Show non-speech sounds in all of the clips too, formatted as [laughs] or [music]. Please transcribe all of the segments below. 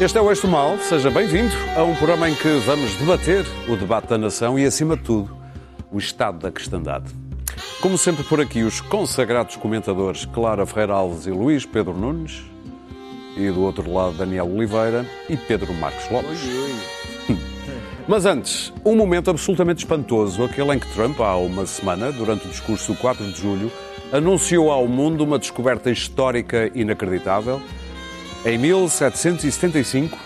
Este é o Eixo Mal, seja bem-vindo a um programa em que vamos debater o debate da nação e, acima de tudo, o estado da cristandade. Como sempre por aqui, os consagrados comentadores Clara Ferreira Alves e Luís Pedro Nunes, e do outro lado Daniel Oliveira e Pedro Marcos Lopes. [laughs] Mas antes, um momento absolutamente espantoso, aquele em que Trump, há uma semana, durante o discurso do 4 de julho, anunciou ao mundo uma descoberta histórica inacreditável. Em 1775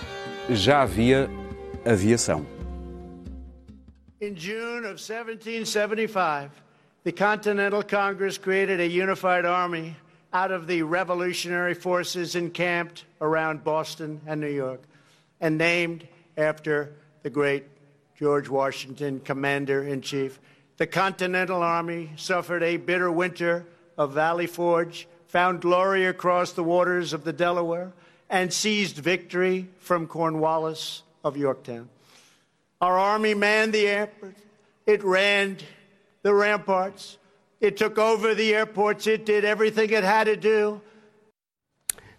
já havia aviação. In June of 1775, the Continental Congress created a unified army out of the revolutionary forces encamped around Boston and New York and named after the great George Washington, Commander in Chief. The Continental Army suffered a bitter winter of Valley Forge, found glory across the waters of the Delaware, and seized victory from Cornwallis of Yorktown. Our army manned the airport. It ran the ramparts. It took over the airports. It did everything it had to do.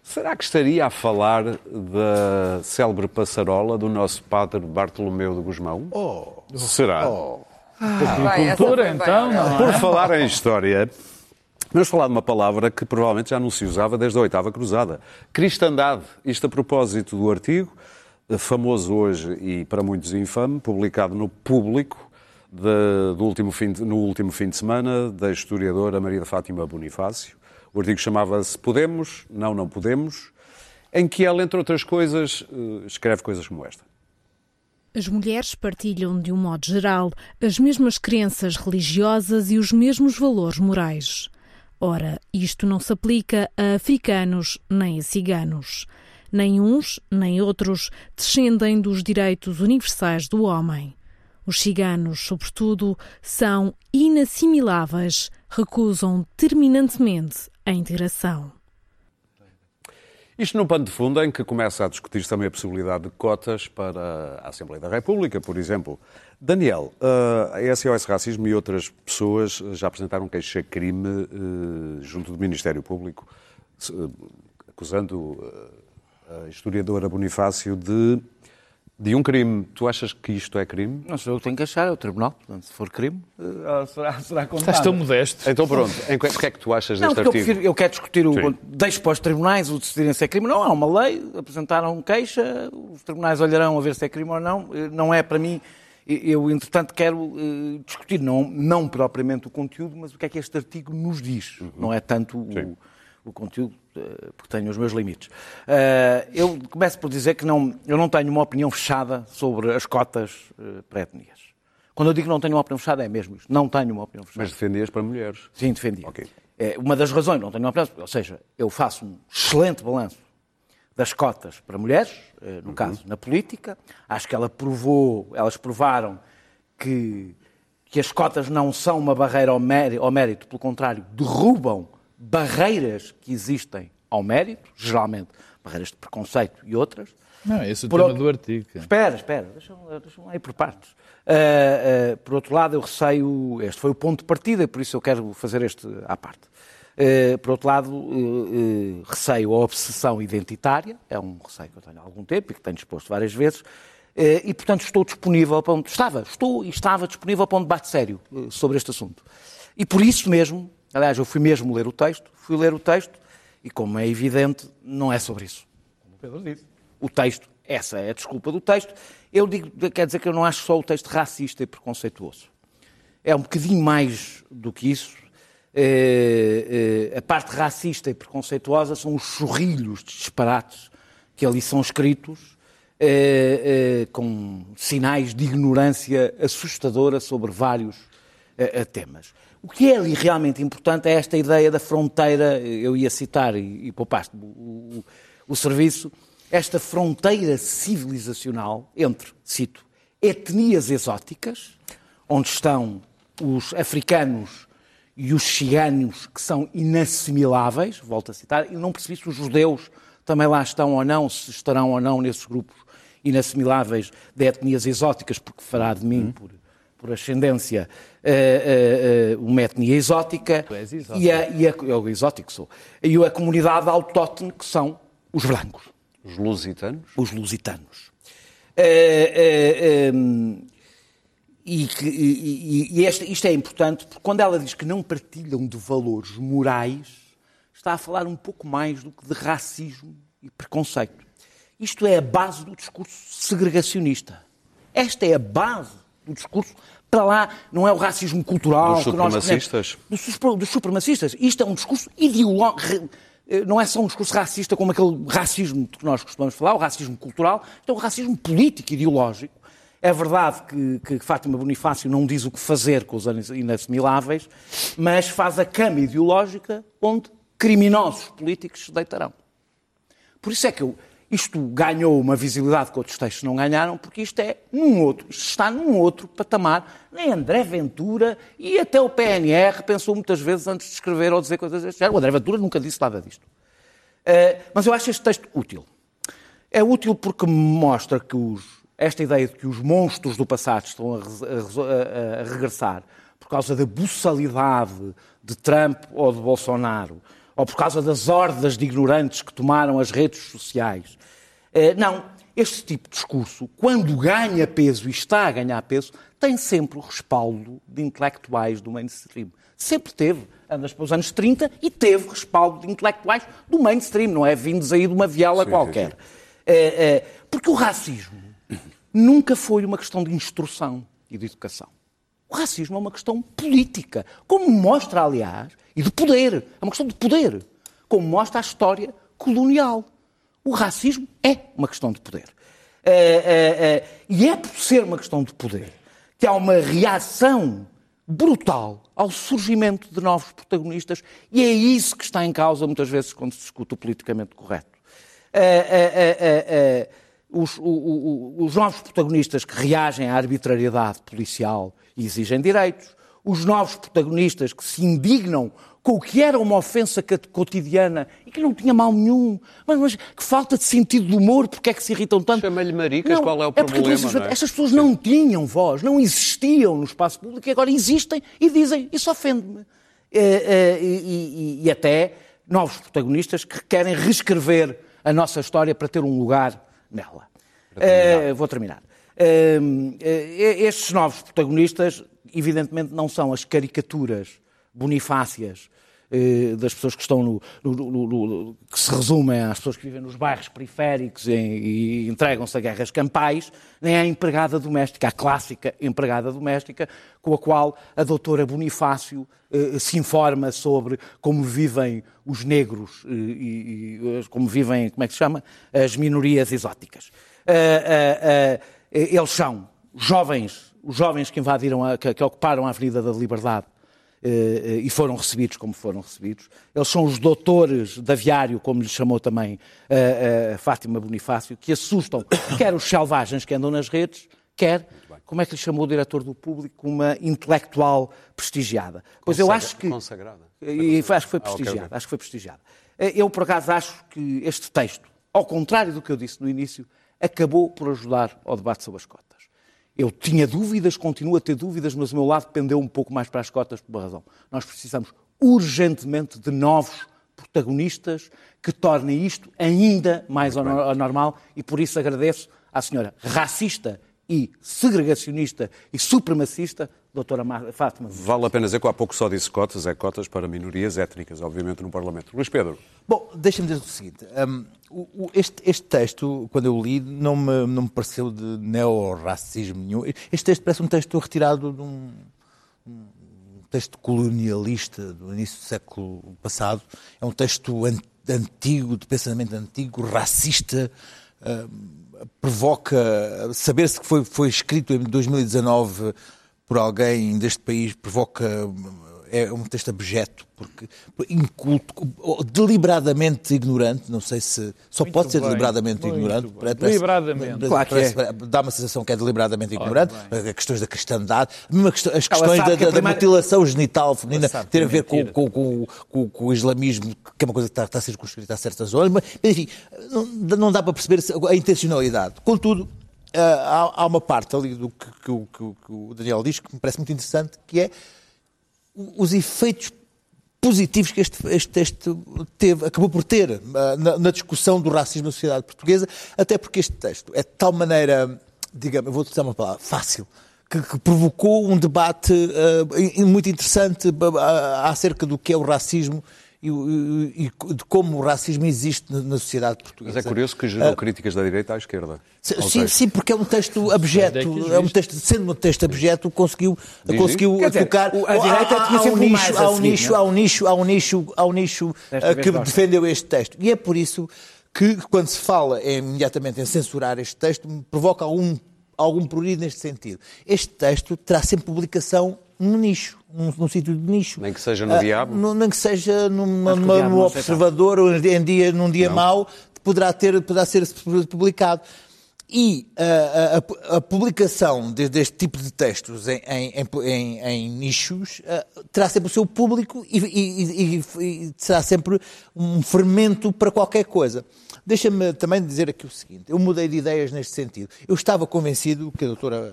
Será que estaria a falar da célebre passarola do nosso padre Bartolomeu de Gusmão? Oh, Será? Vai, essa Cultura, foi bem. então, não Por é? falar em história, vamos falar de uma palavra que provavelmente já não se usava desde a oitava cruzada. Cristandade. Isto a propósito do artigo, eh, famoso hoje e para muitos infame, publicado no Público de- do último fim de- no último fim de semana da historiadora Maria Fátima Bonifácio. O artigo chamava-se Podemos, Não, Não Podemos, em que ela, entre outras coisas, eh, escreve coisas como esta. As mulheres partilham, de um modo geral, as mesmas crenças religiosas e os mesmos valores morais. Ora, isto não se aplica a africanos nem a ciganos. Nem uns, nem outros descendem dos direitos universais do homem. Os ciganos, sobretudo, são inassimiláveis, recusam terminantemente a integração. Isto num pano de fundo em que começa a discutir também a possibilidade de cotas para a Assembleia da República, por exemplo. Daniel, eh, a SOS Racismo e outras pessoas já apresentaram queixa-crime eh, junto do Ministério Público, eh, acusando eh, a historiadora Bonifácio de, de um crime. Tu achas que isto é crime? Não sou eu tenho que achar, é o Tribunal. Portanto, se for crime, eh, será, será condenado. Estás tão modesto. Então pronto, em que, o que é que tu achas Não, deste eu, artigo? prefiro, eu quero discutir o. Sim. Deixo para os tribunais o decidirem se é crime. Não, há uma lei, apresentaram queixa, os tribunais olharão a ver se é crime ou não. Eh, Não é para mim. Eu, entretanto, quero eh, discutir, não, não propriamente o conteúdo, mas o que é que este artigo nos diz. Não é tanto Uhum. O, o conteúdo, eh, porque tenho os meus limites. Eh, eu começo por dizer que não, eu não tenho uma opinião fechada sobre as cotas eh, para etnias. Quando eu digo que não tenho uma opinião fechada, é mesmo isto. Não tenho uma opinião fechada. Mas defendias para mulheres. Sim, defendi. Ok. É, uma das razões, não tenho uma opinião, ou seja, eu faço um excelente balanço das cotas para mulheres, eh, no caso, na política. Acho que ela provou, elas provaram que, que as cotas não são uma barreira ao mérito, ao mérito, pelo contrário, derrubam barreiras que existem ao mérito, geralmente barreiras de preconceito e outras. Não, esse é o Por tema outro- do artigo. Espera, espera, deixa-me deixa ir por partes. Ah, ah, por outro lado, eu receio, este foi o ponto de partida, por isso eu quero fazer este à parte. Ah, por outro lado, eh, eh, receio a obsessão identitária, é um receio que eu tenho há algum tempo e que tenho exposto várias vezes, eh, e portanto estou disponível para um, estava, estou e estava disponível para um debate sério eh, sobre este assunto. E por isso mesmo, aliás, eu fui mesmo ler o texto, fui ler o texto, e como é evidente, não é sobre isso como o Pedro disse. O texto, essa é a desculpa do texto. Eu digo, quer dizer que eu não acho só o texto racista e preconceituoso. É um bocadinho mais do que isso. Eh, eh, a parte racista e preconceituosa são os chorrilhos de disparates que ali são escritos, eh, com sinais de ignorância assustadora sobre vários temas. O que é ali realmente importante é esta ideia da fronteira, eu ia citar e, e poupaste o, o- o serviço, esta fronteira civilizacional entre, cito, etnias exóticas, onde estão os africanos e os ciganos que são inassimiláveis, volto a citar, e não percebi se os judeus também lá estão ou não, se estarão ou não nesses grupos inassimiláveis de etnias exóticas, porque fará de mim, por, por ascendência, uh, uh, uh, uma etnia exótica. Tu és exótico. E a, e a, eu exótico sou. E a comunidade autóctone, que são os brancos, Os lusitanos? os lusitanos. Eh, e, que- e- e- este- isto é importante porque quando ela diz que não partilham de valores morais, está a falar um pouco mais do que de racismo e preconceito. Isto é a base do discurso segregacionista. Esta é a base do discurso. Para lá não é o racismo cultural. Dos que nós supremacistas? Dos, dos supremacistas. Isto é um discurso ideológico. Não é só um discurso racista como aquele racismo de que nós costumamos falar, o racismo cultural. Isto é um racismo político, ideológico. É verdade que, que Fátima Bonifácio não diz o que fazer com os inassimiláveis, mas faz a cama ideológica onde criminosos políticos se deitarão. Por isso é que eu- isto ganhou uma visibilidade que outros textos não ganharam, porque isto é num outro, está num outro patamar. Nem André Ventura e até o PNR pensou muitas vezes antes de escrever ou dizer coisas deste género. O André Ventura nunca disse nada disto. Eh, mas eu acho este texto útil. É útil porque mostra que os- esta ideia de que os monstros do passado estão a, a- a regressar por causa da buçalidade de Trump ou de Bolsonaro, ou por causa das hordas de ignorantes que tomaram as redes sociais. Eh, Não, este tipo de discurso, quando ganha peso e está a ganhar peso, tem sempre o respaldo de intelectuais do mainstream. Sempre teve. Andas para os anos 30 e teve respaldo de intelectuais do mainstream, não é vindos aí de uma viela Sim, qualquer. sim, Eh, eh, porque o racismo nunca foi uma questão de instrução e de educação. O racismo é uma questão política, como mostra, aliás, e de poder. É uma questão de poder, como mostra a história colonial. O racismo é uma questão de poder. Eh, eh, eh, e é por ser uma questão de poder que há uma reação brutal ao surgimento de novos protagonistas e é isso que está em causa muitas vezes quando se discute o politicamente correto. Os, o- o- os novos protagonistas que reagem à arbitrariedade policial e exigem direitos, os novos protagonistas que se indignam com o que era uma ofensa cotidiana e que não tinha mal nenhum, mas, mas que falta de sentido de humor, porque é que se irritam tanto? Chama-lhe maricas, Não, qual é o porque, problema, simplesmente, não é? Estas pessoas não tinham voz, não existiam no espaço público e agora existem e dizem, isso ofende-me. Eh, eh, e, e- e até novos protagonistas que querem reescrever a nossa história para ter um lugar nela. Eh, vou terminar. Eh, estes novos protagonistas, evidentemente, não são as caricaturas bonifácias eh, das pessoas que estão no, no- no- no- que se resumem às pessoas que vivem nos bairros periféricos e, e entregam-se a guerras campais, nem à empregada doméstica, a clássica empregada doméstica, com a qual a doutora Bonifácio eh, se informa sobre como vivem os negros eh, e, e, eh, como vivem, como é que se chama? As minorias exóticas. Eh, eh, eh, eles são jovens, os jovens que invadiram, a, que, que ocuparam a Avenida da Liberdade e foram recebidos como foram recebidos. Eles são os doutores da Aviário, como lhe chamou também eh, eh, Fátima Bonifácio, que assustam [coughs] quer os selvagens que andam nas redes, quer, como é que lhe chamou o diretor do público, uma intelectual prestigiada. Pois eu acho que... Consagrada. E foi- acho que foi Ah, ok, prestigiado. ok. Acho que foi prestigiado. Eh, Eu, por acaso, acho que este texto, ao contrário do que eu disse no início, acabou por ajudar ao debate sobre as cotas. Eu tinha dúvidas, continuo a ter dúvidas, mas o meu lado pendeu um pouco mais para as cotas por uma razão. Nós precisamos urgentemente de novos protagonistas que tornem isto ainda mais ano- anormal e por isso agradeço à senhora racista e segregacionista e supremacista, doutora Ma- Fátima. Vale a pena dizer que há pouco só disse cotas, é cotas para minorias étnicas, obviamente, no Parlamento. Luís Pedro, Bom, deixa-me dizer o seguinte. o- o- este, este texto, quando eu o li, não me, não me pareceu de neo-racismo nenhum. Este texto parece um texto retirado de um, um texto colonialista do início do século passado. É um texto an- antigo, de pensamento antigo, racista. hum, provoca saber-se que foi, foi escrito em 2019 por alguém deste país provoca é um texto abjeto, porque inculto, deliberadamente ignorante, não sei se só Muito pode ser bem, deliberadamente ignorante. Parece- Deliberadamente. Claro que é. parece- Dá uma sensação que é deliberadamente ignorante. As questões da cristandade, questão- as questões da, que da- primeira- mutilação genital feminina que ter a é ver com, com, com, com- com o islamismo, que é uma coisa que está, está circunscrita a certas zonas, mas, enfim, não, não dá para perceber a intencionalidade. Contudo, há, há uma parte ali do que, que que que o Daniel diz que me parece muito interessante, que é os efeitos positivos que este, este texto teve, acabou por ter ah, na, na discussão do racismo na sociedade portuguesa, até porque este texto é de tal maneira, digamos, eu vou utilizar uma palavra, fácil, que, que provocou um debate ah, e muito interessante ah, acerca do que é o racismo e, e- e de como o racismo existe na, sociedade portuguesa. Mas é curioso que gerou críticas da direita à esquerda. Sim, sim, porque é um texto abjeto. É É um texto, sendo um texto abjeto, conseguiu, Diz, conseguiu dizer, tocar. a direita há- há- tinha há um nicho, a há um seguir, nicho, é? há um nicho, há um nicho, há um nicho Desta ah, vez que defendeu este texto. E é por isso que, quando se fala em- imediatamente em censurar este texto, me provoca algum, algum prurido neste sentido. Este texto terá sempre publicação no nicho, num, num sítio de nicho. Nem que seja no Ah, Diabo? no- nem que seja numa, que numa- no não Observador, ou em dia, num dia mau, poderá, ter, poderá ser publicado. E ah, a, a- a publicação de- deste tipo de textos em, em- em- em- em nichos ah, terá sempre o seu público e, e- e- e será sempre um fermento para qualquer coisa. Deixa-me também dizer aqui o seguinte: eu mudei de ideias neste sentido. Eu estava convencido que a doutora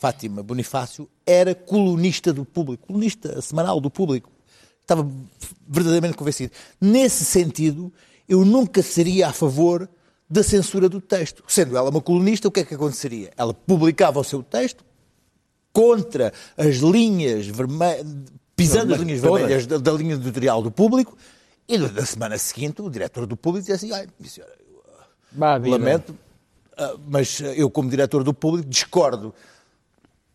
Fátima Bonifácio era colunista do público, colunista semanal do público. Estava verdadeiramente convencido. Nesse sentido, eu nunca seria a favor da censura do texto. Sendo ela uma colunista, o que é que aconteceria? Ela publicava o seu texto contra as linhas vermelhas, pisando as linhas vermelhas da, da linha editorial do público, e na semana seguinte o diretor do público dizia assim, ai, minha senhora, vida. Lamento, ah, mas eu, como diretor do público, discordo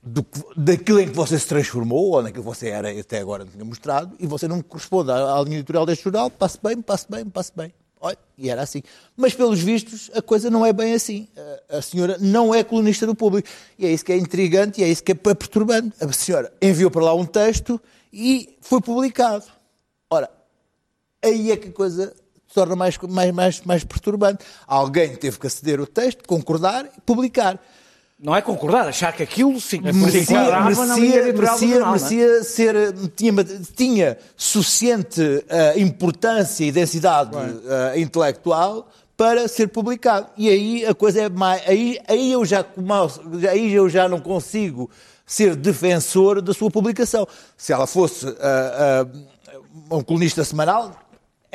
do daquilo em que você se transformou, ou naquilo que você era até agora não tinha mostrado, e você não corresponde à, à linha editorial deste jornal, passe bem, passe bem, passe bem. Olha, e era assim. Mas, pelos vistos, a coisa não é bem assim. A, a senhora não é colunista do público. E é isso que é intrigante e é isso que é perturbante. A senhora enviou para lá um texto e foi publicado. Ora, aí é que a coisa se torna mais, mais, mais, mais perturbante. Alguém teve que aceder ao texto, concordar e publicar. Não é concordar, achar que aquilo sim, Merecia, merecia, merecia, é? merecia ser, tinha, tinha suficiente eh, importância e densidade eh, intelectual para ser publicado. E aí a coisa é mais. Aí, aí, eu já, aí eu já não consigo ser defensor da sua publicação. Se ela fosse ah, um colunista semanal.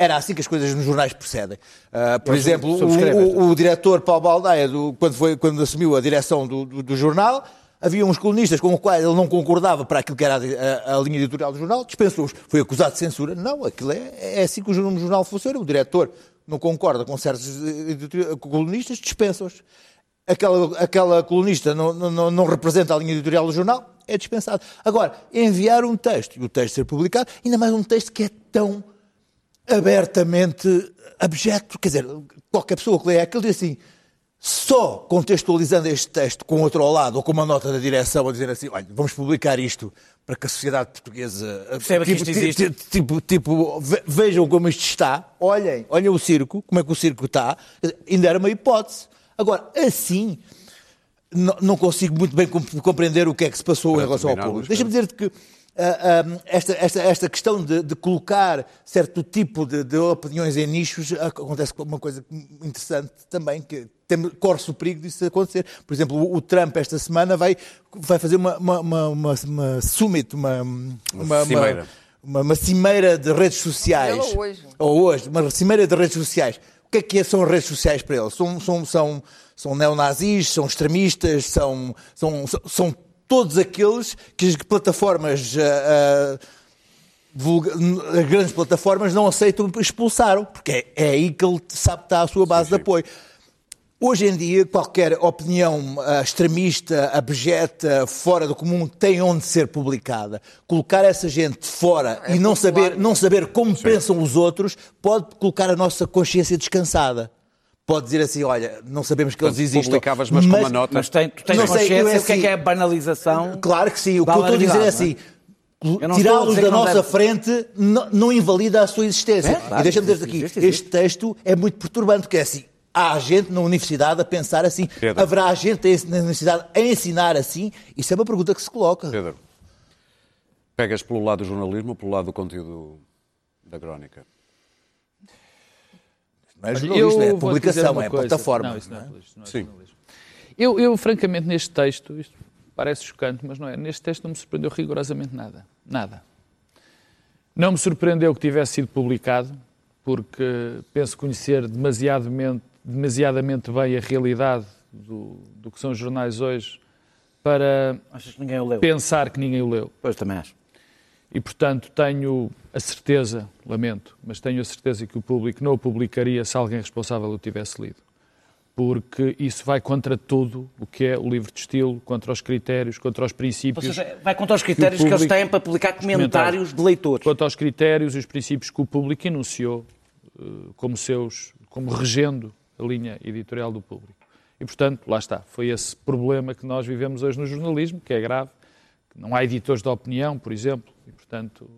Era assim que as coisas nos jornais procedem. Ah, por exemplo, o, subscrevo esta. o- o diretor Paulo Baldaia, do- quando, foi, quando assumiu a direção do, do- do jornal, havia uns colunistas com os quais ele não concordava para aquilo que era a, a- a linha editorial do jornal, dispensou-os. Foi acusado de censura. Não, aquilo é, é assim que o jornal, o funciona. O diretor não concorda com certos editori- colunistas, dispensa-os. Aquela, aquela colunista não, não, não representa a linha editorial do jornal, é dispensado. Agora, enviar um texto e o texto ser publicado, ainda mais um texto que é tão abertamente abjeto. Quer dizer, qualquer pessoa que leia aquilo diz assim, só contextualizando este texto com outro ao lado ou com uma nota da direção a dizer assim, olha, vamos publicar isto para que a sociedade portuguesa Perceba que tipo, isto existe. ti- tipo, tipo, ve- vejam como isto está, olhem, olhem o circo, como é que o circo está, ainda era uma hipótese. Agora, assim, não, não consigo muito bem comp- compreender o que é que se passou Para em relação ao público. Deixa-me dizer-te que ah, ah, esta, esta, esta questão de, de colocar certo tipo de, de opiniões em nichos ac- acontece com uma coisa interessante também, que tem, corre-se o perigo disso acontecer. Por exemplo, o, o Trump esta semana vai, vai fazer uma, uma, uma, uma, uma summit, uma, uma, cimeira. uma, uma cimeira de redes sociais. Ele hoje. Ou hoje, uma cimeira de redes sociais. O que é que é- são as redes sociais para ele? São, são, são, são neonazis, são extremistas, são, são, são, são todos aqueles que as plataformas, ah, ah, vulga- as grandes plataformas, não aceitam expulsaram, porque é, é aí que ele sabe que está a sua base de apoio. Hoje em dia, qualquer opinião extremista, abjeta, fora do comum, tem onde ser publicada. Colocar essa gente fora É e não popular. saber, não saber como pensam os outros pode colocar a nossa consciência descansada. Pode dizer assim, olha, não sabemos que eles existem. publicavas, mas com uma nota. Mas tem, tu tens Não sei, consciência eu é do que é assim- que é a banalização? Claro que sim. O que eu estou a dizer é assim. tirá-los da nossa deve... frente não, não, invalida a sua existência. É, claro, e deixa-me dizer aqui, existe, existe. este texto é muito perturbante, porque é assim, há gente na universidade a pensar assim, Pedro. haverá gente na universidade a ensinar assim? Isso é uma pergunta que se coloca. Pedro, pegas pelo lado do jornalismo ou pelo lado do conteúdo da crónica? Não é jornalismo, é publicação, é coisa. plataforma. Não, isso não é, não é Sim. Eu, eu, francamente, neste texto, isto parece chocante, mas não é, neste texto não me surpreendeu rigorosamente nada. Nada. Não me surpreendeu que tivesse sido publicado, porque penso conhecer demasiadamente, demasiadamente bem a realidade do, do que são os jornais hoje para que pensar que ninguém o leu. Pois também acho. E, portanto, tenho a certeza, lamento, mas tenho a certeza que o público não o publicaria se alguém responsável o tivesse lido. Porque isso vai contra tudo o que é o livro de estilo, contra os critérios, contra os princípios. Ou seja, vai contra os critérios que, que eles têm para publicar comentários de leitores. Contra os critérios e os princípios que o público enunciou eh, como seus, como regendo a linha editorial do público. E, portanto, lá está. Foi esse problema que nós vivemos hoje no jornalismo, que é grave. Não há editores de opinião, por exemplo, portanto,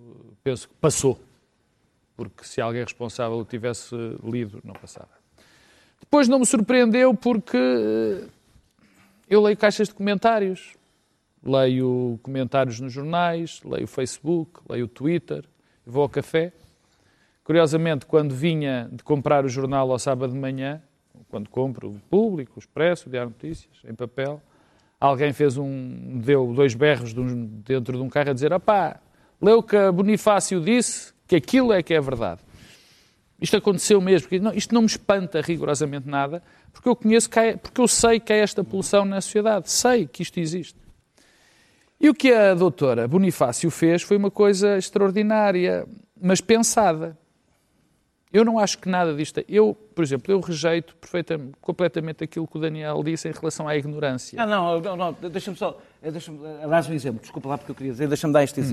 penso que passou. Porque se alguém responsável o tivesse lido, não passava. Depois não me surpreendeu porque eh, eu leio caixas de comentários. Leio comentários nos jornais, leio Facebook, leio Twitter, vou ao café. Curiosamente, quando vinha de comprar o jornal ao sábado de manhã, quando compro o Público, o Expresso, o Diário Notícias, em papel, alguém fez um, deu dois berros de dentro de um carro a dizer: opá, leu que Bonifácio disse que aquilo é que é verdade. Isto aconteceu mesmo, isto não me espanta rigorosamente nada, porque eu conheço, é, porque eu sei que há esta poluição na sociedade, sei que isto existe. E o que a doutora Bonifácio fez foi uma coisa extraordinária, mas pensada. Eu não acho que nada disto. Eu, por exemplo, eu rejeito perfeitamente, completamente aquilo que o Daniel disse em relação à ignorância. Ah, não, não, não deixa-me só. Deixa dar um exemplo. Desculpa lá porque eu queria dizer, deixa-me dar este hum.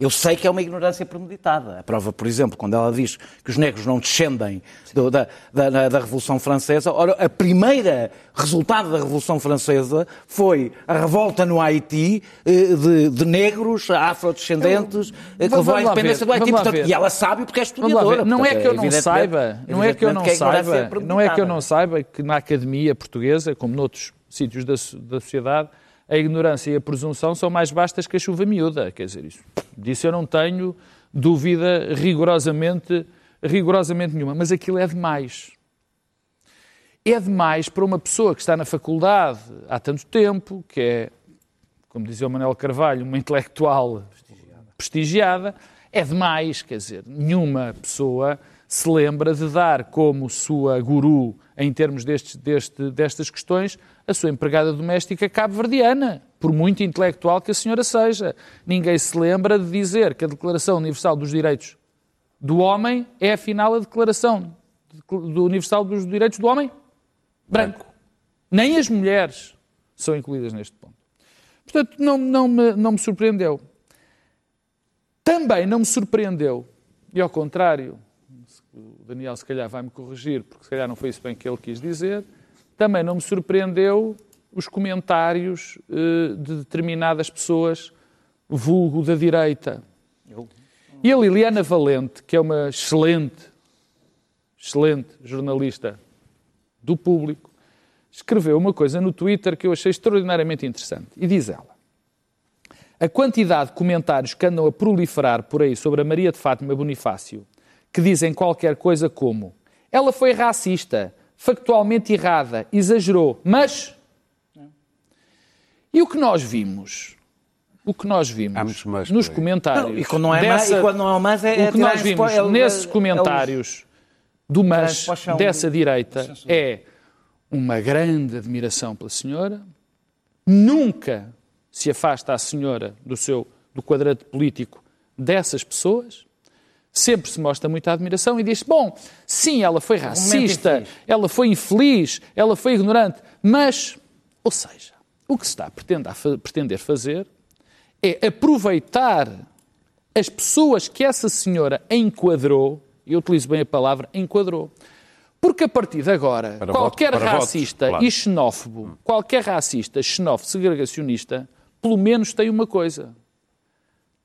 Eu sei que é uma ignorância premeditada. A prova, por exemplo, quando ela diz que os negros não descendem do, da, da, da, Revolução Francesa, ora, a primeira resultado da Revolução Francesa foi a revolta no Haiti eh, de, de negros afrodescendentes eu, eh, que levou à independência do Haiti. Portanto, e ela sabe porque é historiadora. Não é que eu não saiba, não é que eu não é saiba, não é que eu não saiba que na academia portuguesa, como noutros sítios da, da sociedade, a ignorância e a presunção são mais vastas que a chuva miúda. Quer dizer, isso, disso eu não tenho dúvida rigorosamente, rigorosamente nenhuma. Mas aquilo é demais. É demais para uma pessoa que está na faculdade há tanto tempo, que é, como dizia o Manuel Carvalho, uma intelectual prestigiada. prestigiada. É demais, quer dizer, nenhuma pessoa se lembra de dar como sua guru em termos destes, deste, destas questões a sua empregada doméstica cabo-verdiana, por muito intelectual que a senhora seja. Ninguém se lembra de dizer que a Declaração Universal dos Direitos do Homem é, afinal, a Declaração Universal dos Direitos do Homem branco. Nem as mulheres são incluídas neste ponto. Portanto, não, não, me, não me surpreendeu. Também não me surpreendeu, e ao contrário, o Daniel se calhar vai me corrigir, porque se calhar não foi isso bem que ele quis dizer, também não me surpreendeu os comentários uh, de determinadas pessoas, vulgo da direita. E a Liliana Valente, que é uma excelente, excelente jornalista do público, escreveu uma coisa no Twitter que eu achei extraordinariamente interessante. E diz ela: A quantidade de comentários que andam a proliferar por aí sobre a Maria de Fátima Bonifácio, que dizem qualquer coisa como ela foi racista, factualmente errada, exagerou, mas. E o que nós vimos? O que nós vimos mais, nos comentários. Não, e, quando não é dessa, mais, e quando não é mais é, O que nós vimos é, nesses comentários é do mas dessa direita é uma grande admiração pela senhora, nunca se afasta a senhora do seu do quadrante político dessas pessoas sempre se mostra muita admiração e diz: bom, sim, ela foi racista, ela foi infeliz, ela foi ignorante, mas, ou seja, o que se está a pretender fazer é aproveitar as pessoas que essa senhora enquadrou, e eu utilizo bem a palavra enquadrou, porque a partir de agora, para qualquer voto, racista votos, claro. e xenófobo, qualquer racista, xenófobo, segregacionista, pelo menos tem uma coisa.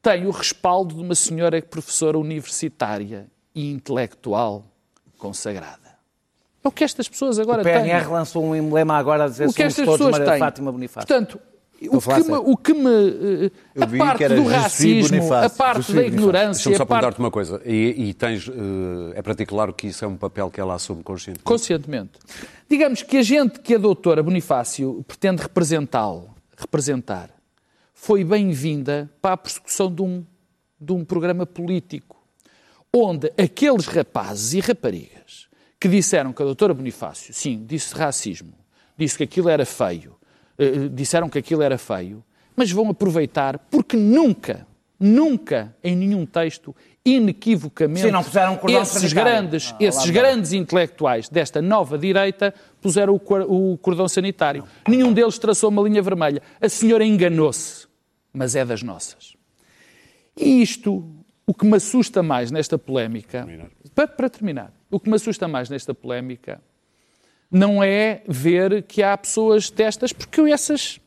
Tem o respaldo de uma senhora professora universitária e intelectual consagrada. É o que estas pessoas agora O têm. PNR lançou um emblema agora a dizer O que somos estas todos pessoas Maria têm. Fátima Bonifácio. Portanto, o que, me, o que me. Eu A parte que era do racismo, a parte da Bonifácio. ignorância, Deixa-me só a parte perguntar-te uma coisa. E, e tens, eh, é para ti claro que isso é um papel que ela assume conscientemente? conscientemente. Digamos que a gente que a doutora Bonifácio pretende representá-lo, representar, foi bem-vinda para a persecução de um, de um programa político, onde aqueles rapazes e raparigas que disseram que a doutora Bonifácio, sim, disse racismo, disse que aquilo era feio, eh, disseram que aquilo era feio, mas vão aproveitar porque nunca, nunca em nenhum texto, inequivocamente, Sim, não puseram um esses sanitário. grandes, Ah, esses grandes intelectuais desta nova direita puseram o, o cordão sanitário. Nenhum deles traçou uma linha vermelha. A senhora enganou-se, mas é das nossas. E isto, o que me assusta mais nesta polémica, para, para terminar, o que me assusta mais nesta polémica não é ver que há pessoas destas, porque eu essas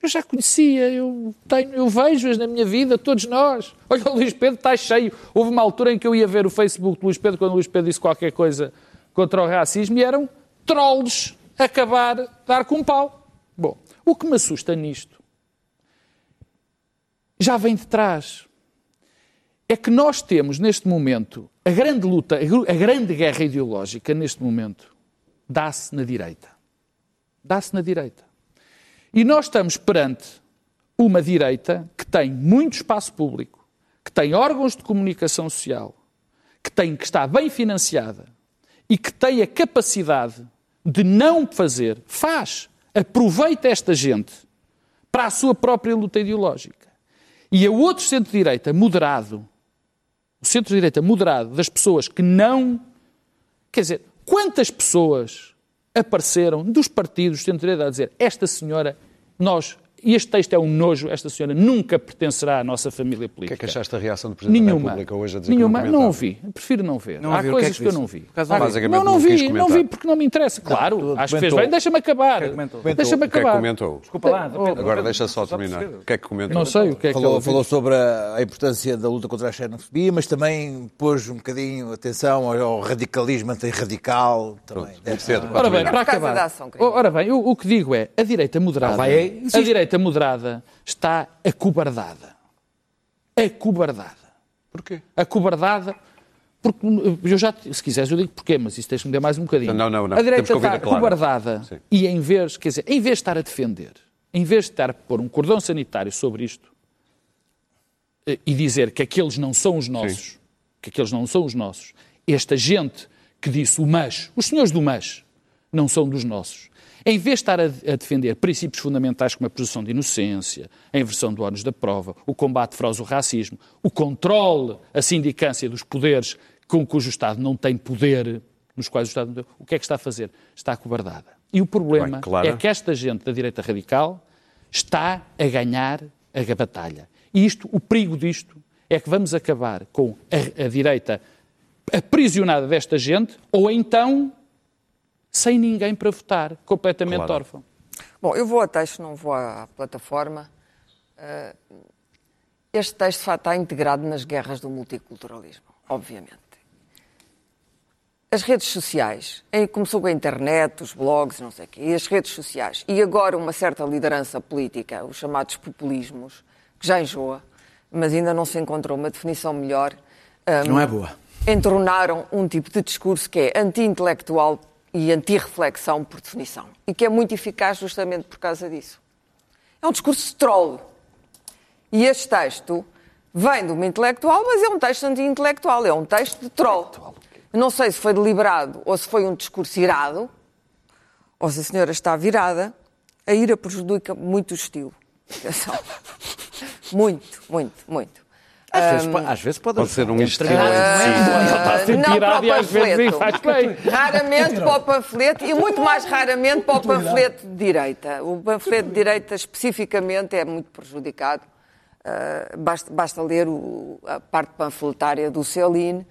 eu já conhecia, eu, tenho, eu vejo-as na minha vida, todos nós. Olha, o Luís Pedro está cheio. Houve uma altura em que eu ia ver o Facebook do Luís Pedro, quando o Luís Pedro disse qualquer coisa contra o racismo, e eram trolls acabar, dar com um pau. Bom, o que me assusta nisto já vem de trás. É que nós temos, neste momento, a grande luta, a grande guerra ideológica, neste momento, dá-se na direita. Dá-se na direita. E nós estamos perante uma direita que tem muito espaço público, que tem órgãos de comunicação social, que, tem, que está bem financiada e que tem a capacidade de não fazer, faz, aproveita esta gente para a sua própria luta ideológica. E a outro centro-direita moderado, o centro-direita moderado das pessoas que não. Quer dizer, quantas pessoas apareceram dos partidos centro-direita a dizer esta senhora, nós, este texto é um nojo, esta senhora nunca pertencerá à nossa família O que política. é que achaste da reação do Presidente da Nenhuma. República hoje a dizer Nenhuma. que Não não ouvi. Prefiro não ver. Não Há ouvi. O que é coisas que que, eu não vi. Não vi. Basicamente não, não não quis vi. Não vi porque não me interessa. Claro, acho que fez bem. Deixa-me acabar. Deixa-me O que é que acabar. comentou? Desculpa lá. Pedro. Agora deixa só terminar. O que é que comentou? Não sei o que é que Falou, falou sobre a, importância da luta contra a xenofobia, mas também pôs um bocadinho atenção ao, radicalismo antirradical. Também. Deve ser. Cedo, Ora bem, para acabar. da. Ora bem, o, que digo é, a direita moderada, Ah, a direita moderada está acobardada. Acobardada. Porquê? Acobardada, porque eu já, se quiseres eu digo porquê, mas isso deixa-me dar mais um bocadinho. Não, não, não. A direita está acobardada Sim. e em vez, quer dizer, em vez de estar a defender, em vez de estar a pôr um cordão sanitário sobre isto eh, e dizer que aqueles não são os nossos, que aqueles não são os nossos, esta gente que disse o mas, os senhores do mas, não são dos nossos. Em vez de estar a, a defender princípios fundamentais como a presunção de inocência, a inversão do ônus da prova, o combate feroz ao racismo, o controle, a sindicância dos poderes com cujo Estado não tem poder, nos quais o Estado não tem, o que é que está a fazer? Está acobardada. E o problema Bem, é que esta gente da direita radical está a ganhar a batalha. E isto, o perigo disto é que vamos acabar com a, a direita aprisionada desta gente ou então sem ninguém para votar, completamente Claro. órfão. Bom, eu vou a texto, não vou à plataforma. Eh, Este texto de facto, está integrado nas guerras do multiculturalismo, obviamente. As redes sociais, em- começou com a internet, os blogs, não sei o quê, e as redes sociais, e agora uma certa liderança política, os chamados populismos, que já enjoa, mas ainda não se encontrou uma definição melhor, hum, Não é boa. entornaram um tipo de discurso que é anti-intelectual e anti-reflexão por definição. E que é muito eficaz justamente por causa disso. É um discurso de troll. E este texto vem de uma intelectual, mas é um texto anti-intelectual, é um texto de troll. Não sei se foi deliberado ou se foi um discurso irado, ou se a senhora está virada. A ira prejudica muito o estilo. [laughs] Muito, muito, muito. Às, vezes, po- às vezes pode, Pode ser um está Ah, sempre não e para o às vezes panfleto. faz bem. Raramente para o panfleto e muito mais raramente para o panfleto de direita. O panfleto de direita especificamente é muito prejudicado. Ah, basta, basta ler o- a parte panfletária do Celine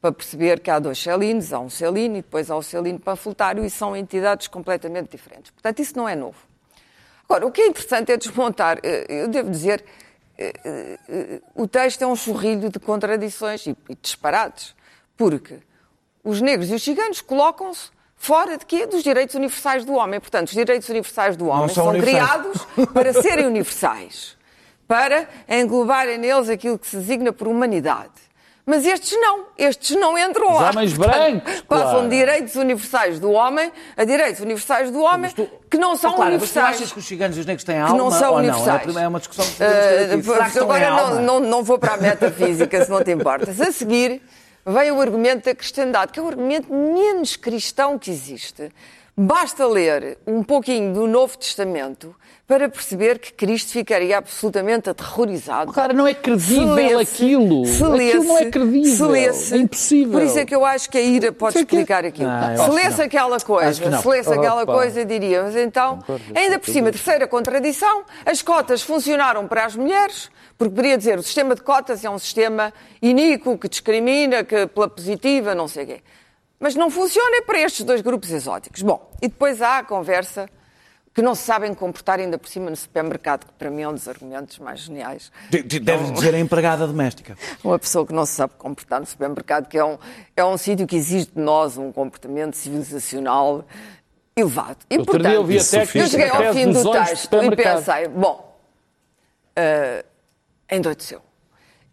para perceber que há dois Celines, há um Celine e depois há o Celine panfletário e são entidades completamente diferentes. Portanto, isso não é novo. Agora, o que é interessante é desmontar. eh, Eu devo dizer, o texto é um chorrilho de contradições e, e disparates. Porque os negros e os ciganos colocam-se fora de quê? Dos direitos universais do homem. Portanto, os direitos universais do homem são são criados para serem universais, para englobarem neles aquilo que se designa por humanidade. Mas estes não, estes não entram Os lá. homens Portanto, brancos, Passam claro. direitos universais do homem a direitos universais do homem que não são Clara, mas tu universais. achas que os ciganos e os negros têm que alma não são ou universais. não? É, é uma discussão que podemos ter aqui. Uh, que agora não, não, não vou para a metafísica, se não te importas. A seguir vem o argumento da cristandade, que é o argumento menos cristão que existe. Basta ler um pouquinho do Novo Testamento para perceber que Cristo ficaria absolutamente aterrorizado. Cara, não é credível Se lesse- aquilo. se Aquilo lesse- não é credível. lesse- É impossível. Por isso é que eu acho que a ira pode é que- explicar aquilo. Não, se lesse não. aquela coisa, se lesse aquela coisa, diria, mas então, ainda por cima, terceira contradição, as cotas funcionaram para as mulheres, porque poderia dizer, o sistema de cotas é um sistema iníquo, que discrimina, que pela positiva, não sei o quê. Mas não funciona para estes dois grupos exóticos. Bom, e depois há a conversa que não se sabem comportar ainda por cima no supermercado, que para mim é um dos argumentos mais geniais. De- de- Deves dizer a empregada doméstica. [laughs] Uma pessoa que não se sabe comportar no supermercado, que é um, é um sítio que exige de nós um comportamento civilizacional elevado. E, Outro dia eu vi portanto, até que eu cheguei ao fim do texto e pensei, bom, uh, endoideceu.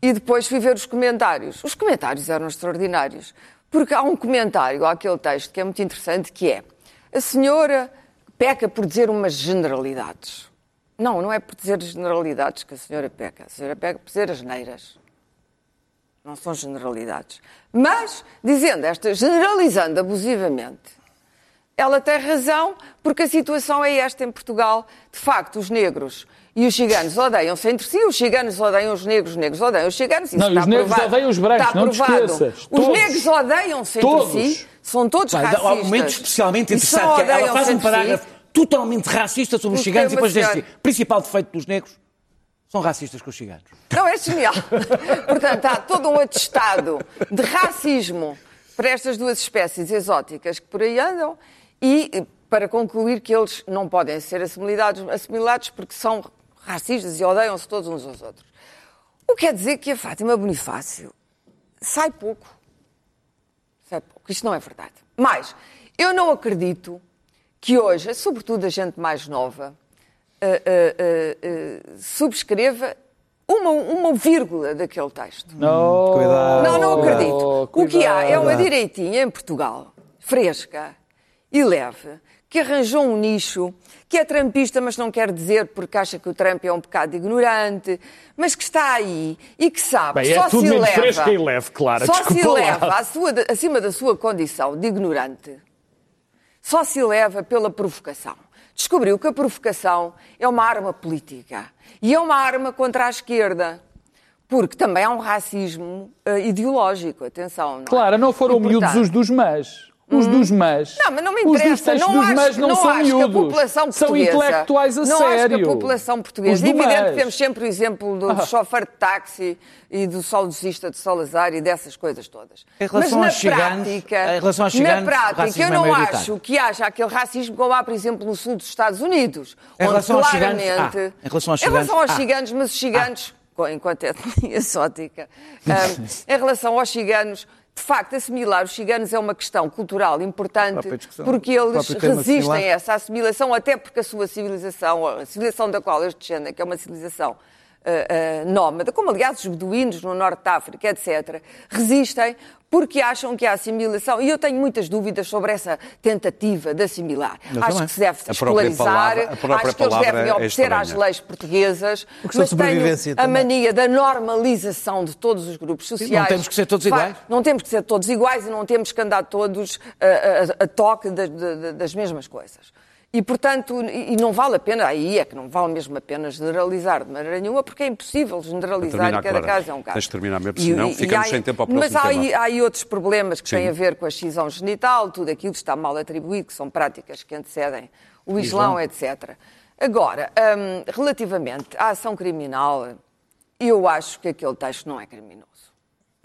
E depois fui ver os comentários. Os comentários eram extraordinários, porque há um comentário àquele texto que é muito interessante, que é a senhora peca por dizer umas generalidades. Não, não é por dizer generalidades que a senhora peca. A senhora peca por dizer as neiras. Não são generalidades. Mas, dizendo esta, generalizando abusivamente, ela tem razão, porque a situação é esta em Portugal. De facto, os negros e os ciganos odeiam-se entre si, os ciganos odeiam os negros, os negros odeiam os ciganos. Isso Não, e está os negros provado. odeiam os brancos, Está não te provado. esqueças. Os Todos. negros odeiam-se entre Todos. si, são todos Pá, racistas. Há um momento especialmente interessante, que é, ela faz um entre si. parágrafo totalmente racista sobre os ciganos e depois diz assim, principal defeito dos negros, são racistas com os ciganos. Não, é genial. [laughs] Portanto, há todo um atestado de racismo para estas duas espécies exóticas que por aí andam e para concluir que eles não podem ser assimilados, assimilados porque são racistas e odeiam-se todos uns aos outros. O que quer dizer que a Fátima Bonifácio sai pouco. Sai pouco. Isto não é verdade. Mas eu não acredito que hoje, sobretudo a gente mais nova, eh, eh, eh, subscreva uma, uma vírgula daquele texto. Não, Cuidado. Não, não acredito. Oh, o que há é uma cuidado. direitinha em Portugal, fresca e leve, que arranjou um nicho, que é trampista, mas não quer dizer porque acha que o Trump é um bocado ignorante, mas que está aí e que sabe, Bem, é só tudo se menos leva, e leve, Clara, só se lá. leva sua- acima da sua condição de ignorante, só se leva pela provocação. Descobriu que a provocação é uma arma política e é uma arma contra a esquerda. Porque também há um racismo eh, ideológico, atenção. Não é? Clara, não foram E, portanto, miúdos os dos mas. Os dos mas. Não, mas não me Os dos interessa. textos Não dos acho, mas que- não, não são acho que a miúdos. população São portuguesa... intelectuais a não sério. acho que a população portuguesa... Os É do evidente mas. que temos sempre o exemplo do, do Ah. chofer de táxi e do saudosista de Salazar e dessas coisas todas. Em relação Mas aos na prática, em relação aos na ciganos, o prática, eu é não maioritário. acho que haja aquele racismo como há, por exemplo, no sul dos Estados Unidos. Em onde relação aos claramente... há. Em relação aos Em relação aos há. ciganos, mas os co- enquanto [laughs] etnia exótica, hum, em relação aos ciganos, de facto, assimilar os ciganos é uma questão cultural importante, porque eles resistem assimilar. a essa assimilação, até porque a sua civilização, a civilização da qual eles descendem, que é uma civilização ah, nómada, como aliás os beduínos no norte da África, etc., resistem porque acham que há assimilação. E eu tenho muitas dúvidas sobre essa tentativa de assimilar. Eu acho também. que se deve A escolarizar, palavra- acho que eles devem é obedecer às leis portuguesas, de mas tenho sobrevivência a também. mania da normalização de todos os grupos sociais. não temos que ser todos iguais. Não temos que ser todos iguais e não temos que andar todos a, a- a toque da- da- da- das mesmas coisas. E, portanto, e e não vale a pena, aí é que não vale mesmo a pena generalizar de maneira nenhuma, porque é impossível generalizar terminar, e cada Clara. caso é um caso. Tens de terminar mesmo, E- senão e- e ficamos há- sem tempo ao Mas próximo há, aí- tema. há aí outros problemas que Sim. têm a ver com a excisão genital, tudo aquilo que está mal atribuído, que são práticas que antecedem o Islão, etc. Agora, hum, relativamente à ação criminal, eu acho que aquele texto não é criminoso.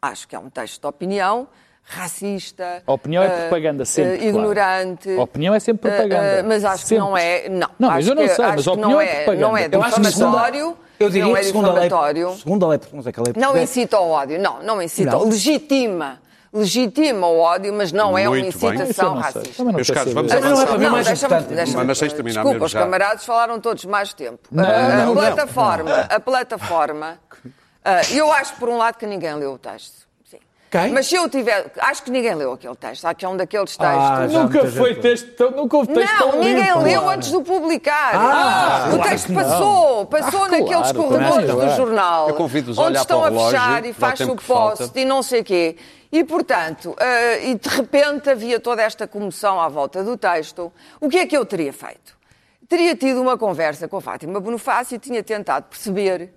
Acho que é um texto de opinião, racista. A opinião é eh, propaganda, sempre, claro. ignorante. A opinião é sempre propaganda. eh, eh, mas acho Sempre. que não é. Não, Não, mas acho eu não que- sei, mas a opinião não é é, propaganda. não é Eu acho que difamatório. Eu diria não é que segundo a lei, segundo a lei portuguesa, que a lei Não incita ao ódio, não, não incita. Não? Legitima. Legitima o ódio, mas não é uma Muito. Isso eu incitação não sei. racista. Não Meus caros, vamos Ah, não, é avançar. para mim mais deixa-me- importante. deixa-me- Mas tens de terminar Desculpa, mesmo os já. camaradas falaram todos mais tempo. Não, a, não, não. plataforma, a plataforma, [laughs] ah, eu acho por um lado que ninguém leu o texto. Quem? Mas se eu tiver, acho que ninguém leu aquele texto. Há que é um daqueles textos. Ah, Nunca foi texto tão, nunca houve texto Não, tão ninguém limpo. leu antes de o publicar. Ah, o claro texto que não. passou, passou naqueles claro, corredores do acho. jornal. Eu convido-os a olhar estão para a o relógio, fechar e o faz-se tempo o que post e não sei quê. E, portanto, eh, e de repente havia toda esta comoção à volta do texto. O que é que eu teria feito? Teria tido uma conversa com a Fátima Bonifácio e tinha tentado perceber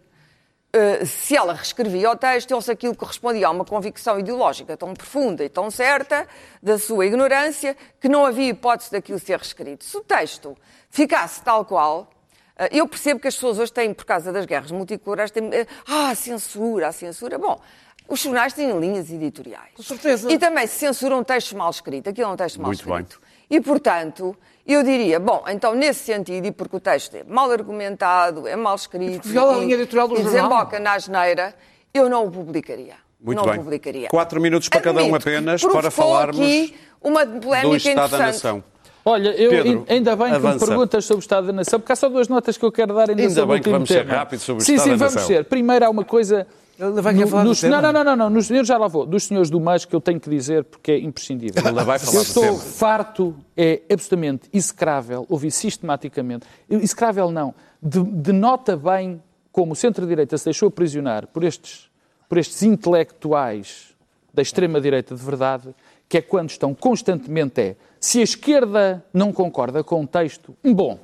eh, se ela reescrevia o texto ou se aquilo correspondia a uma convicção ideológica tão profunda e tão certa da sua ignorância que não havia hipótese daquilo ser reescrito. Se o texto ficasse tal qual, eh, eu percebo que as pessoas hoje têm, por causa das guerras multiculturais, têm, eh, ah, a censura, a censura. Bom, os jornais têm linhas editoriais. Com certeza. E também se censuram textos mal escritos. Aquilo é um texto mal Muito bem. escrito. E, portanto, eu diria, bom, então nesse sentido, e porque o texto é mal argumentado, é mal escrito, viola a e- linha editorial do e jornal. desemboca na asneira, eu não o publicaria. Muito não bem. o publicaria. Quatro minutos para cada um Admito apenas para falarmos aqui uma do polémica Estado da interessante. Nação. Olha, eu, Pedro, ainda bem que me avança. perguntas sobre o Estado da Nação, porque há só duas notas que eu quero dar ainda, Ainda sobre bem o que vamos ser tema. rápidos sobre o sim, Estado sim, da vamos Nação. ser. Primeiro há uma coisa... Ele vai querer falar do nos- tema? não, não, não, não, nos- eu já lá vou. Dos senhores do MAS que eu tenho que dizer porque é imprescindível. Ele vai falar eu do estou tema. farto, é absolutamente execrável, ouvi sistematicamente, execrável não, de, denota bem como o centro-direita se deixou aprisionar por estes, por estes intelectuais da extrema-direita de verdade, que é quando estão constantemente é, se a esquerda não concorda com o texto, bom,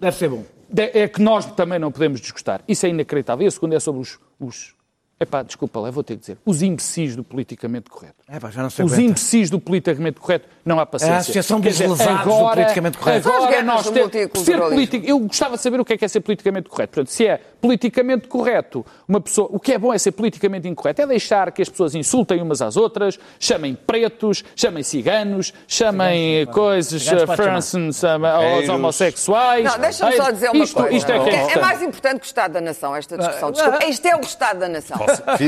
Deve ser bom. é que nós também não podemos desgostar. Isso é inacreditável. E a segunda é sobre os... os epá, desculpa lá, vou ter que dizer. Os imbecis do politicamente correto. É, pá, já não se Os aguenta. imbecis do politicamente correto, não há paciência. É a associação dos dizer, lesados do politicamente correto. Agora guerras nós temos ser político. Eu gostava de saber o que é que é ser politicamente correto. Portanto, se é politicamente correto, uma pessoa, o que é bom é ser politicamente incorreto, é deixar que as pessoas insultem umas às outras, chamem pretos, chamem ciganos, chamem coisas, Ciganos uh, pode chamar. Franson, sama- aos homossexuais. Não, deixa-me só Ei, dizer uma isto, coisa. Isto é que é é, é mais importante que o Estado da Nação, esta discussão. Desculpa, isto é o Estado da Nação.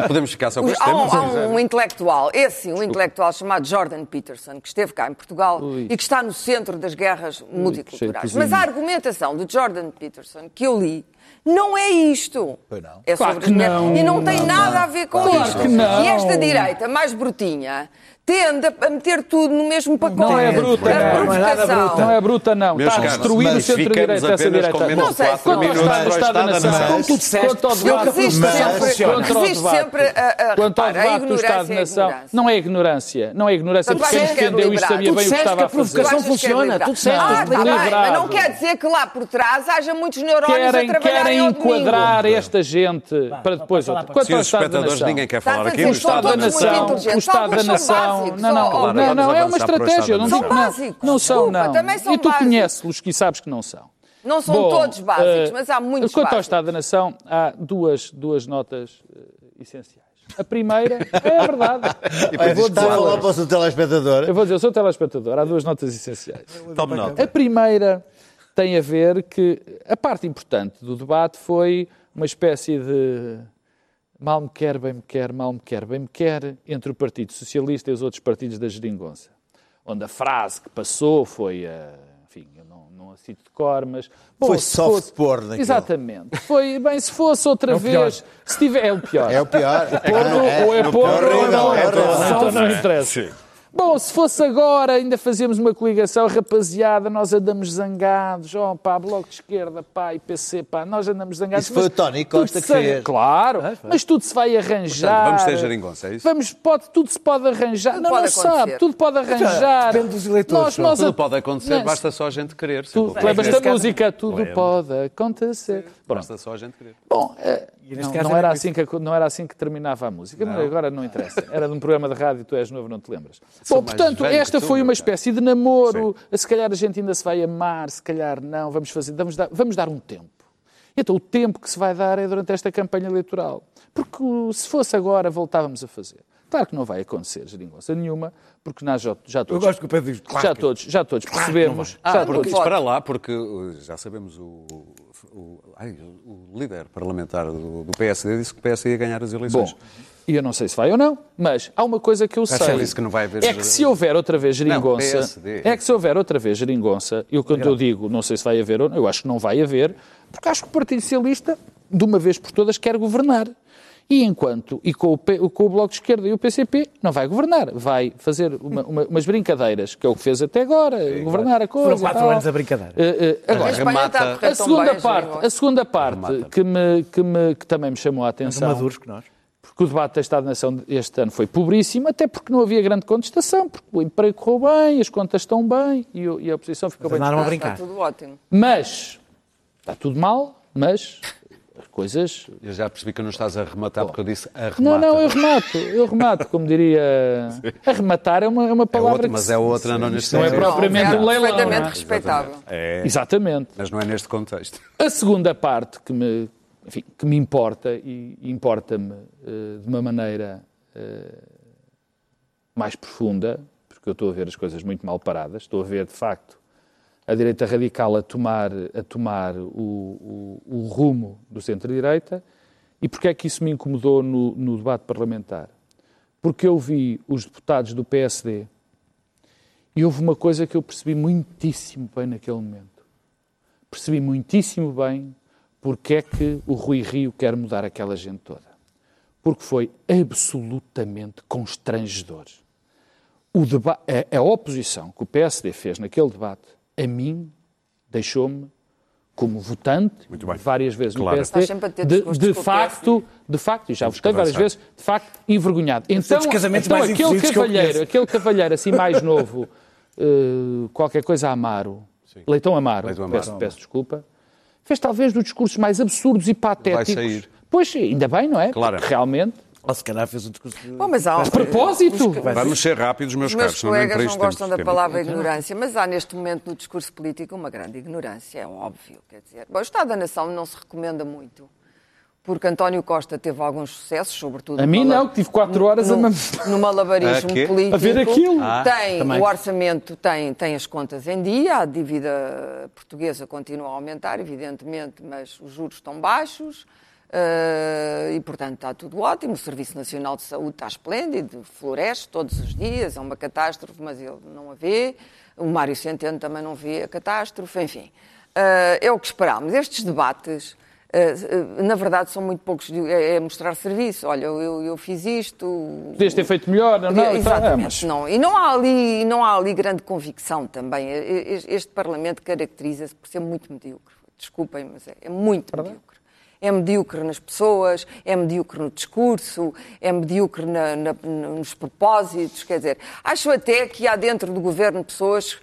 Podemos ficar só com Os- este há, tema, um, se há quiser. um intelectual, esse sim, um intelectual chamado Jordan Peterson, que esteve cá em Portugal Ui. e que está no centro das guerras multiculturais. cheio de Mas a argumentação de Jordan Peterson que eu li não é isto. Pois não. É Claro sobre que as mulheres. não. E não tem nada a ver com Claro isto. que não. E esta direita mais brutinha tende a meter tudo no mesmo pacote. Não é bruta, A não. Não é nada provocação. bruta. Não é bruta, não. Meus está a destruir o centro-direita, essa direita. Não sei, quanto ao Estado- Estado da da Nação. Como tu disseste, Quanto ao eu debate, resisto sempre- quanto ao resisto debate- sempre a- a Quanto ao repara, a debate do Estado de é a Nação, não é ignorância. Não é ignorância, porque quem é defendeu isto sabia bem o que estava a a provocação fazer. Que é funciona, tu disseste, Ah, mas está bem, liberado. mas não quer dizer que lá por trás haja muitos neurónios a trabalharem querem enquadrar esta gente para depois outra. Quanto ao os Estado da espectadores Nação. ninguém quer a falar aqui O Estado da da Nação, o Estado da Nação, básicos, não, não, Claro, não, não, é uma estratégia, não que não, São não são, básicos. não. Desculpa, também são E tu conheces-los e sabes que não são. Não são Bom, todos básicos, eh, mas há muitos Quanto ao básicos. Estado da Nação, há duas, duas notas eh, essenciais. A primeira, [laughs] é verdade. Eu vou a falar dizer, para o seu telespectador. eu vou dizer, eu sou telespectador, há duas notas essenciais. Tome nota. A primeira tem a ver que a parte importante do debate foi uma espécie de mal me quer, bem me quer, mal me quer, bem me quer, entre o Partido Socialista e os outros partidos da Geringonça. Onde a frase que passou foi, eh, enfim, eu não, não a cito de cor, mas... bom, Foi soft fosse- porn naquilo. Exatamente. Foi, bem, se fosse outra É o vez, se tiver, é o pior. É o pior. Porno, ou é no porno ou não é é porno. horrível. Então não interessa. Bom, se fosse agora, ainda fazíamos uma coligação, rapaziada, nós andamos zangados, ó pá, Bloco de Esquerda, pá, e PC, pá, nós andamos zangados. Isso foi o Tony Costa se- que fez. Claro, mas tudo se vai arranjar. vamos ter geringonça, é isso? Vamos, pode, tudo se pode arranjar. Tudo não, pode não sabe, tudo pode arranjar. depende dos eleitores, Nós, só. nós Tudo a- pode acontecer, Não, basta só a gente querer. Tu lembras da música? Tudo Lembro. pode acontecer. Pronto. Basta só a gente querer. Bom, neste não, não era assim que, não era assim que terminava a música, mas agora não interessa. Era de um programa de rádio, tu és novo, não te lembras. Sou Bom, portanto, esta tu, foi uma espécie de namoro. Se calhar a gente ainda se vai amar, se calhar não. Vamos, fazer, vamos, dar, vamos dar um tempo. Então, o tempo que se vai dar é durante esta campanha eleitoral. Porque se fosse agora, voltávamos a fazer. Claro que não vai acontecer geringonça nenhuma, porque nós já, já Eu todos, gosto que o Pedro diz, claro já que- todos, já todos Claro que não percebemos, Ah, já porque, todos, espera lá, porque uh, já sabemos o, o, ai, o líder parlamentar do, do PSD disse que o PS ia ganhar as eleições. Bom, e eu não sei se vai ou não, mas há uma coisa que eu Já sei. que não vai haver- É que se houver outra vez geringonça. PSD. é que se houver outra vez geringonça, eu quando eu digo não sei se vai haver ou não, eu acho que não vai haver, porque acho que o Partido Socialista, de uma vez por todas, quer governar. E enquanto, e com o, P- com o Bloco de Esquerda e o PCP, não vai governar. Vai fazer uma- uma- umas brincadeiras, que é o que fez até agora, governar a coisa. Foram quatro anos a brincadeira. Eh, eh, A agora, Espanha está a segunda parte, a segunda parte que, me, que, me, que também me chamou a atenção maduros que nós. porque o debate da Estado-Nação este ano foi pobríssimo, até porque não havia grande contestação, porque o emprego correu bem, as contas estão bem e, e a oposição ficou Mas bem andaram a brincar. Está tudo ótimo. Mas, está tudo mal, mas as coisas... Eu já percebi que não estás a rematar porque eu disse arremata. Não, não, eu remato, eu remato, como diria... [laughs] Arrematar é uma, é uma É palavra outra, que mas é outra, não neste não é propriamente um leilão, Perfeitamente é? respeitável. É, Exatamente. mas não é neste contexto. A segunda parte que me, enfim, que me importa, e importa-me eh, de uma maneira eh, mais profunda, porque eu estou a ver as coisas muito mal paradas, estou a ver, de facto, a direita radical a tomar, a tomar o, o- o rumo do centro-direita. E porquê é que isso me incomodou no, no debate parlamentar? Porque eu vi os deputados do PSD e houve uma coisa que eu percebi muitíssimo bem naquele momento percebi muitíssimo bem porque é que o Rui Rio quer mudar aquela gente toda. Porque foi absolutamente constrangedor. O a, a oposição que o PSD fez naquele debate, a mim, deixou-me, como votante, Muito bem. várias vezes Claro. no PSD, de, de facto, de facto, e já votei várias avançar. vezes, de facto, envergonhado. Então, então mais aquele cavalheiro, aquele cavalheiro assim mais novo, eh, qualquer coisa Amaro, Leitão Amaro, Leitão Amaro. Peço, peço desculpa, fez talvez dos discursos mais absurdos e patéticos. sair. Pois, ainda bem, não é? Claro. Porque realmente, Ou se calhar fez um discurso de... Bom, mas há um- propósito, Os, Vamos ser rápidos, meus os meus caros. nem colegas não isto gostam da palavra ignorância, mas há neste momento no discurso político uma grande ignorância, é óbvio. Quer dizer, Bom, o Estado da Nação não se recomenda muito, porque António Costa teve alguns sucessos, sobretudo A mim não, que tive quatro horas a no, mam- no malabarismo A político. A ver aquilo. Ah, tem também. o orçamento, tem, tem as contas em dia, a dívida portuguesa continua a aumentar, evidentemente, mas os juros estão baixos. Eh, e, portanto, está tudo ótimo. O Serviço Nacional de Saúde está esplêndido, floresce todos os dias, é uma catástrofe, mas ele não a vê. O Mário Centeno também não vê a catástrofe, enfim. Eh, é o que esperámos. Estes debates, eh, na verdade, são muito poucos. É, é mostrar serviço. Olha, eu, eu fiz isto. podias ter feito melhor, não, não, e tal, é, Exatamente. mas- Não. E não há, ali, não há ali grande convicção também. Este Parlamento caracteriza-se por ser muito medíocre. Desculpem, mas é, é muito medíocre. É medíocre nas pessoas, é medíocre no discurso, é medíocre na- na- nos propósitos. Quer dizer, acho até que há dentro do governo pessoas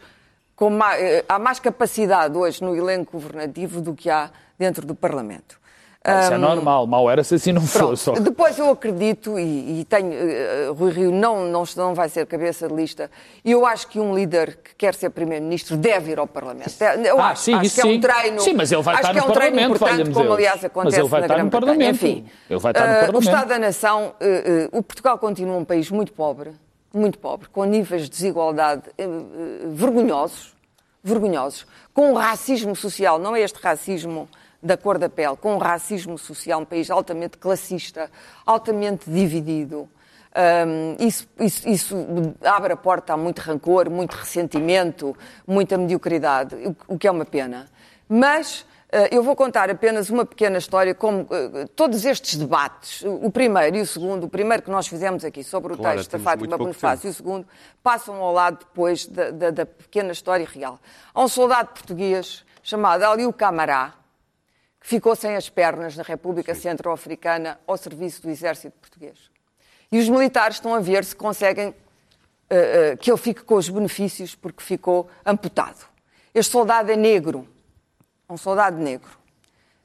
com ma- eh, há mais capacidade hoje no elenco governativo do que há dentro do Parlamento. Isso é normal, mal era se assim não fosse. só. Depois eu acredito, e, e tenho, eh, Rui Rio não, não, não vai ser cabeça de lista, e eu acho que um líder que quer ser Primeiro-Ministro deve ir ao Parlamento. Eu Ah, acho, sim, acho isso que é um sim. treino. Sim, mas ele vai estar é no um treino Parlamento, importante, como aliás Mas acontece ele vai na estar no Grã-Bretanha. Parlamento. Enfim, Ele vai estar no eh, Parlamento. O Estado da Nação, eh, o Portugal continua um país muito pobre, muito pobre, com níveis de desigualdade vergonhosos, vergonhosos, com um racismo social, não é este racismo da cor da pele, com um racismo social, um país altamente classista, altamente dividido. Hum, isso, isso- isso abre a porta a muito rancor, muito ressentimento, muita mediocridade, o, o que é uma pena. Mas eh, eu vou contar apenas uma pequena história, como eh, todos estes debates, o primeiro e o segundo, o primeiro que nós fizemos aqui sobre o Claro, texto da Fátima Bonifácio e o segundo, passam ao lado depois da, da- da pequena história real. Há um soldado português chamado Aliu Camará, que ficou sem as pernas na República Centro-Africana ao serviço do exército português. E os militares estão a ver se conseguem eh, eh, que ele fique com os benefícios porque ficou amputado. Este soldado é negro, um soldado negro.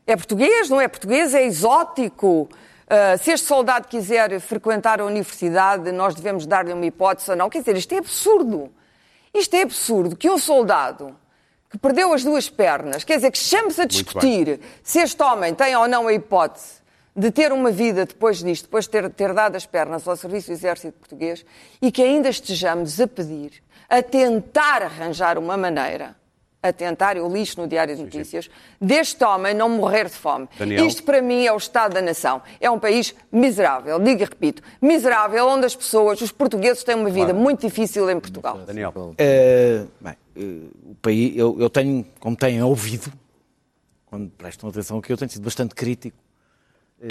É português, não é português, é exótico. Uh, se este soldado quiser frequentar a universidade, nós devemos dar-lhe uma hipótese ou não. Quer dizer, isto é absurdo. Isto é absurdo que um soldado que perdeu as duas pernas, quer dizer, que chame-se a discutir se este homem tem ou não a hipótese de ter uma vida depois disto, depois de ter, ter dado as pernas ao Serviço do Exército Português, e que ainda estejamos a pedir, a tentar arranjar uma maneira, a tentar, eu li isto no Diário de Notícias, deste homem não morrer de fome. Daniel. Isto para mim é o Estado da Nação. É um país miserável, digo e repito, miserável, onde as pessoas, os portugueses têm uma vida muito difícil em Portugal. Daniel. Eh, bem, eh, o país, eu, eu tenho, como têm ouvido, quando prestam atenção aqui, eu tenho sido bastante crítico. eh,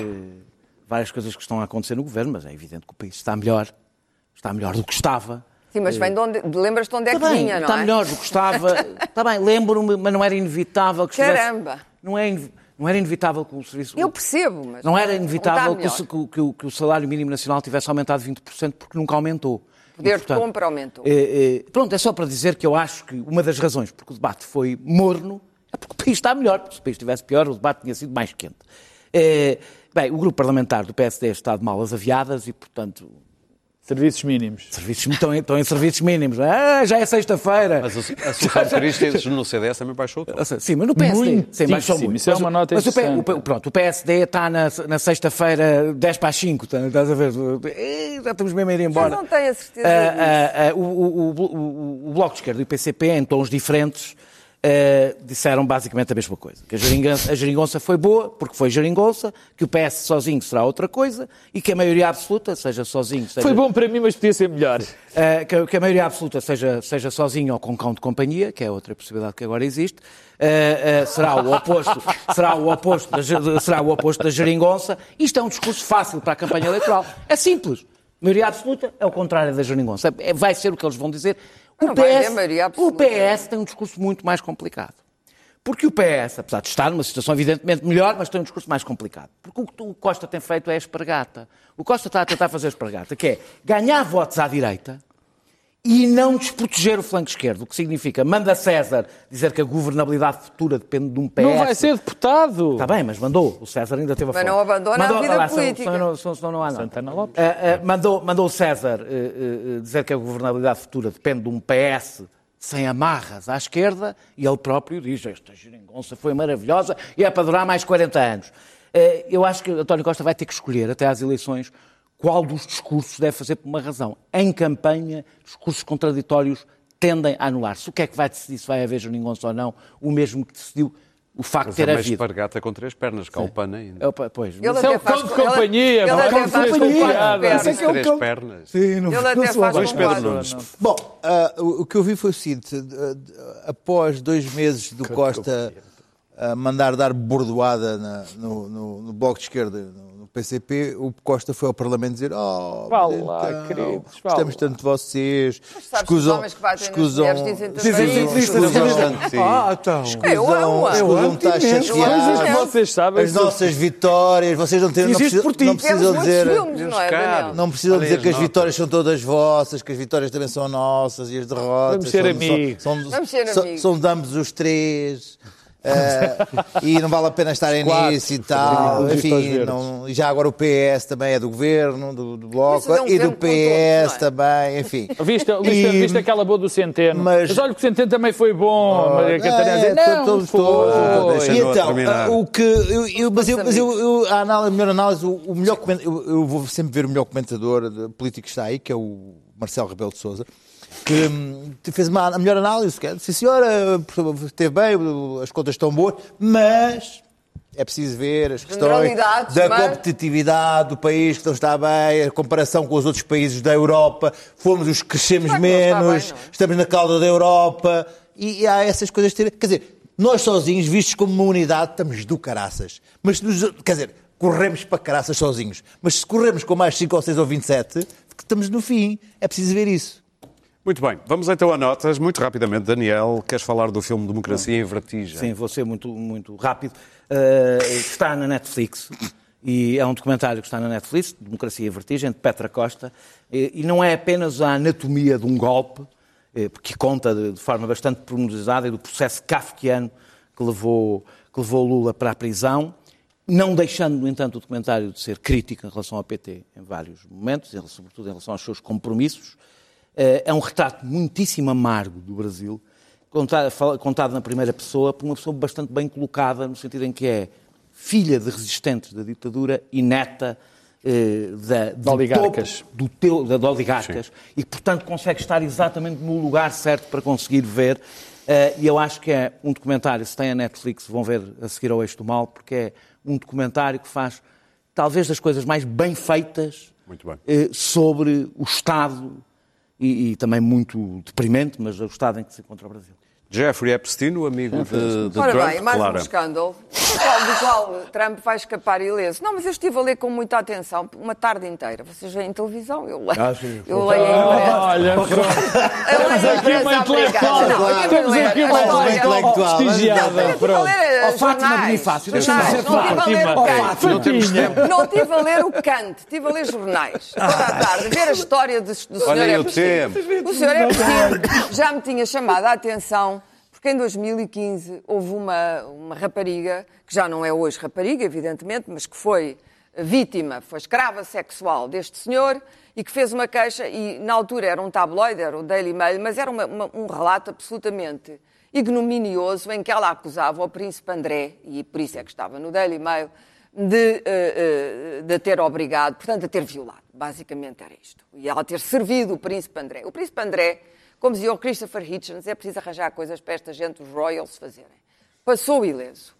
várias coisas que estão a acontecer no governo, mas é evidente que o país está melhor, está melhor do que estava. Sim, mas vem de onde, lembras-te de onde é Está que bem, vinha, não está é? melhor do que estava. está [laughs] bem, lembro-me, mas não era inevitável que estivesse... Caramba! Não, é, não era inevitável que o serviço... Eu percebo, mas Não era está inevitável que melhor. o, que o- que o- o salário mínimo nacional tivesse aumentado 20%, porque nunca aumentou. Poder E, de compra aumentou. é, é, pronto, é só para dizer que eu acho que uma das razões porque o debate foi morno é porque o país está melhor. Porque se o país estivesse pior, o debate tinha sido mais quente. É, bem, o grupo parlamentar do PSD está de malas aviadas e, portanto, Serviços mínimos. serviços, estão, em, estão em serviços mínimos. Ah, já é sexta-feira. Mas a a solução de Cristas no CDS também baixou seja, Sim, mas no PSD. Sim, baixou muito. Isso é Mas o- uma nota mas o, o, pronto, o PSD está na, na sexta-feira 10 para as 5. tá- Estás a ver? Já estamos mesmo a ir embora. Mas não tenho a certeza Ah, disso. ah, ah, o, o- o- o- o Bloco de Esquerda e o PCP, em tons diferentes, ah, disseram basicamente a mesma coisa. Que a geringonça, a geringonça foi boa, porque foi geringonça, que o PS sozinho será outra coisa, e que a maioria absoluta, seja sozinho, seja... Foi bom para mim, mas podia ser melhor. Uh, que, que a maioria absoluta seja, seja sozinho ou com cão de companhia, que é outra possibilidade que agora existe, uh, uh, será o oposto, será o oposto, da, será o oposto da geringonça. Isto é um discurso fácil para a campanha eleitoral. É simples. Maioria absoluta é o contrário da geringonça. É- vai ser o que eles vão dizer. O Não PS, o. PS tem um discurso muito mais complicado. Porque o PS, apesar de estar numa situação evidentemente melhor, mas tem um discurso mais complicado. Porque o que o Costa tem feito é a espargata. O Costa está a tentar fazer a espargata, que é ganhar votos à direita e não desproteger o flanco esquerdo. O que significa, manda César dizer que a governabilidade futura depende de um PS. Não vai ser deputado. Está bem, mas mandou. O César ainda teve a Mas não abandona a Mandou- vida ah lá, política. senão não- senão- senão não há nada. Santana Lopes. Ah, ah, mandou, mandou o César eh, dizer que a governabilidade futura depende de um PS sem amarras à esquerda e ele próprio diz esta geringonça foi maravilhosa e é para durar mais 40 anos. Eu acho que António Costa vai ter que escolher até às eleições qual dos discursos deve fazer por uma razão. Em campanha, discursos contraditórios tendem a anular-se. O que é que vai decidir se vai haver geringonça ou não? O mesmo que decidiu o facto Mas de é ter uma havido. espargata com três pernas, cá o pano ainda. É Pois, Ele mas- Isso é o cão de com- ele- companhia, ele até cão de faz com companhia. pernas. Disse três pernas. Sim, não, Ele não até se faz com Pedro. Nunes. Bom, ah, o, que eu vi foi o seguinte: ah, após dois meses do Costa ah, mandar dar bordoada na- no, no- no Bloco de Esquerda, no PCP, o Costa foi ao Parlamento dizer: Oh, Vá lá, então, queridos, gostamos lá." tanto de vocês. Escusam- escusam-. Ah, então. Escusam, chateados. que vocês sabem. As nossas vitórias, vocês não, têm, não, precisam, dizer. não é, precisam Olhem dizer que as vitórias são todas vossas, que as vitórias também são nossas e as derrotas Vamos ser amigos. Vamos ser amigos. são de ambos os três. Eh, e não vale a pena estarem Quatro. nisso e tal. Enfim, não- e já agora o PS também é do governo, do, do Bloco, é um e do PS todos, não também, enfim. Viste, viste, E- viste aquela boa do Centeno? Mas- Mas, olha que o Centeno também foi bom. mas a Catarina É, não, todos, foi. todos. E eu então, ah, o que eu, eu- mas eu, mas eu, eu- a, análise, a melhor análise, o, o melhor coment- eu, eu vou sempre ver o melhor comentador político que está aí, que é o Marcelo Rebelo de Sousa, que hum, fez uma, a melhor análise, que é, sim senhora, esteve bem, as contas estão boas, mas é preciso ver as questões da mas- competitividade do país que não está bem, a comparação com os outros países da Europa, fomos os que crescemos Claro que menos, bem, é? estamos na cauda da Europa e, há essas coisas. Ter, quer dizer, nós sozinhos, vistos como uma unidade, estamos do caraças. Mas, quer dizer, corremos para caraças sozinhos. Mas se corremos com mais 5 ou 6 ou 27, estamos no fim. É preciso ver isso. Muito bem, vamos então a notas. Muito rapidamente, Daniel, queres falar do filme Democracia em Vertigem? Sim, vou ser muito, muito rápido. Uh, está na Netflix e é um documentário que está na Netflix, Democracia e Vertigem, de Petra Costa, e, e não é apenas a anatomia de um golpe, eh, porque conta de, de forma bastante pormenorizada do processo kafkiano que levou, que levou Lula para a prisão, não deixando, no entanto, o documentário de ser crítico em relação ao PT em vários momentos, em- sobretudo em relação aos seus compromissos. Eh, É um retrato muitíssimo amargo do Brasil, contado, na primeira pessoa por uma pessoa bastante bem colocada, no sentido em que é filha de resistentes da ditadura e neta eh, da, De oligarcas. do teu, da, de oligarcas e, portanto, consegue estar exatamente no lugar certo para conseguir ver. Eh, e eu acho que é um documentário, se tem a Netflix, vão ver a seguir ao Eixo do Mal, porque é um documentário que faz talvez das coisas mais bem feitas bem. eh, sobre o Estado e, e também muito deprimente, mas o Estado em que se encontra o Brasil. Jeffrey Epstein, o amigo de, de Ora Trump, bem, mais Clara. um escândalo do qual, do qual Trump vai escapar ileso. Não, mas eu estive a ler com muita atenção uma tarde inteira. Vocês veem televisão? Eu leio, Ah, sim. eu leio a imprensa. Olha, pronto. Eu leio a aqui uma imprensa intelectual. Temos aqui uma intelectual. prestigiada. Ó, Fátima. Bonifácio, deixa-me dizer Não estive a ler Fátima. o Ó, Kant. Não estive a ler o Kant, estive a ler jornais. Toda a tarde, ver a história do, o Epstein. O senhor Epstein já me tinha chamado a atenção porque em 2015 houve uma, uma rapariga, que já não é hoje rapariga, evidentemente, mas que foi vítima, foi escrava sexual deste senhor e que fez uma queixa, e na altura era um tabloide, era o Daily Mail, mas era uma- uma- um relato absolutamente ignominioso em que ela acusava o príncipe André, e por isso é que estava no Daily Mail, de, eh, eh, de ter obrigado, portanto, a ter violado. Basicamente era isto. E ela ter servido o príncipe André. O príncipe André, como dizia o Christopher Hitchens, é preciso arranjar coisas para esta gente, os royals, fazerem. Passou ileso.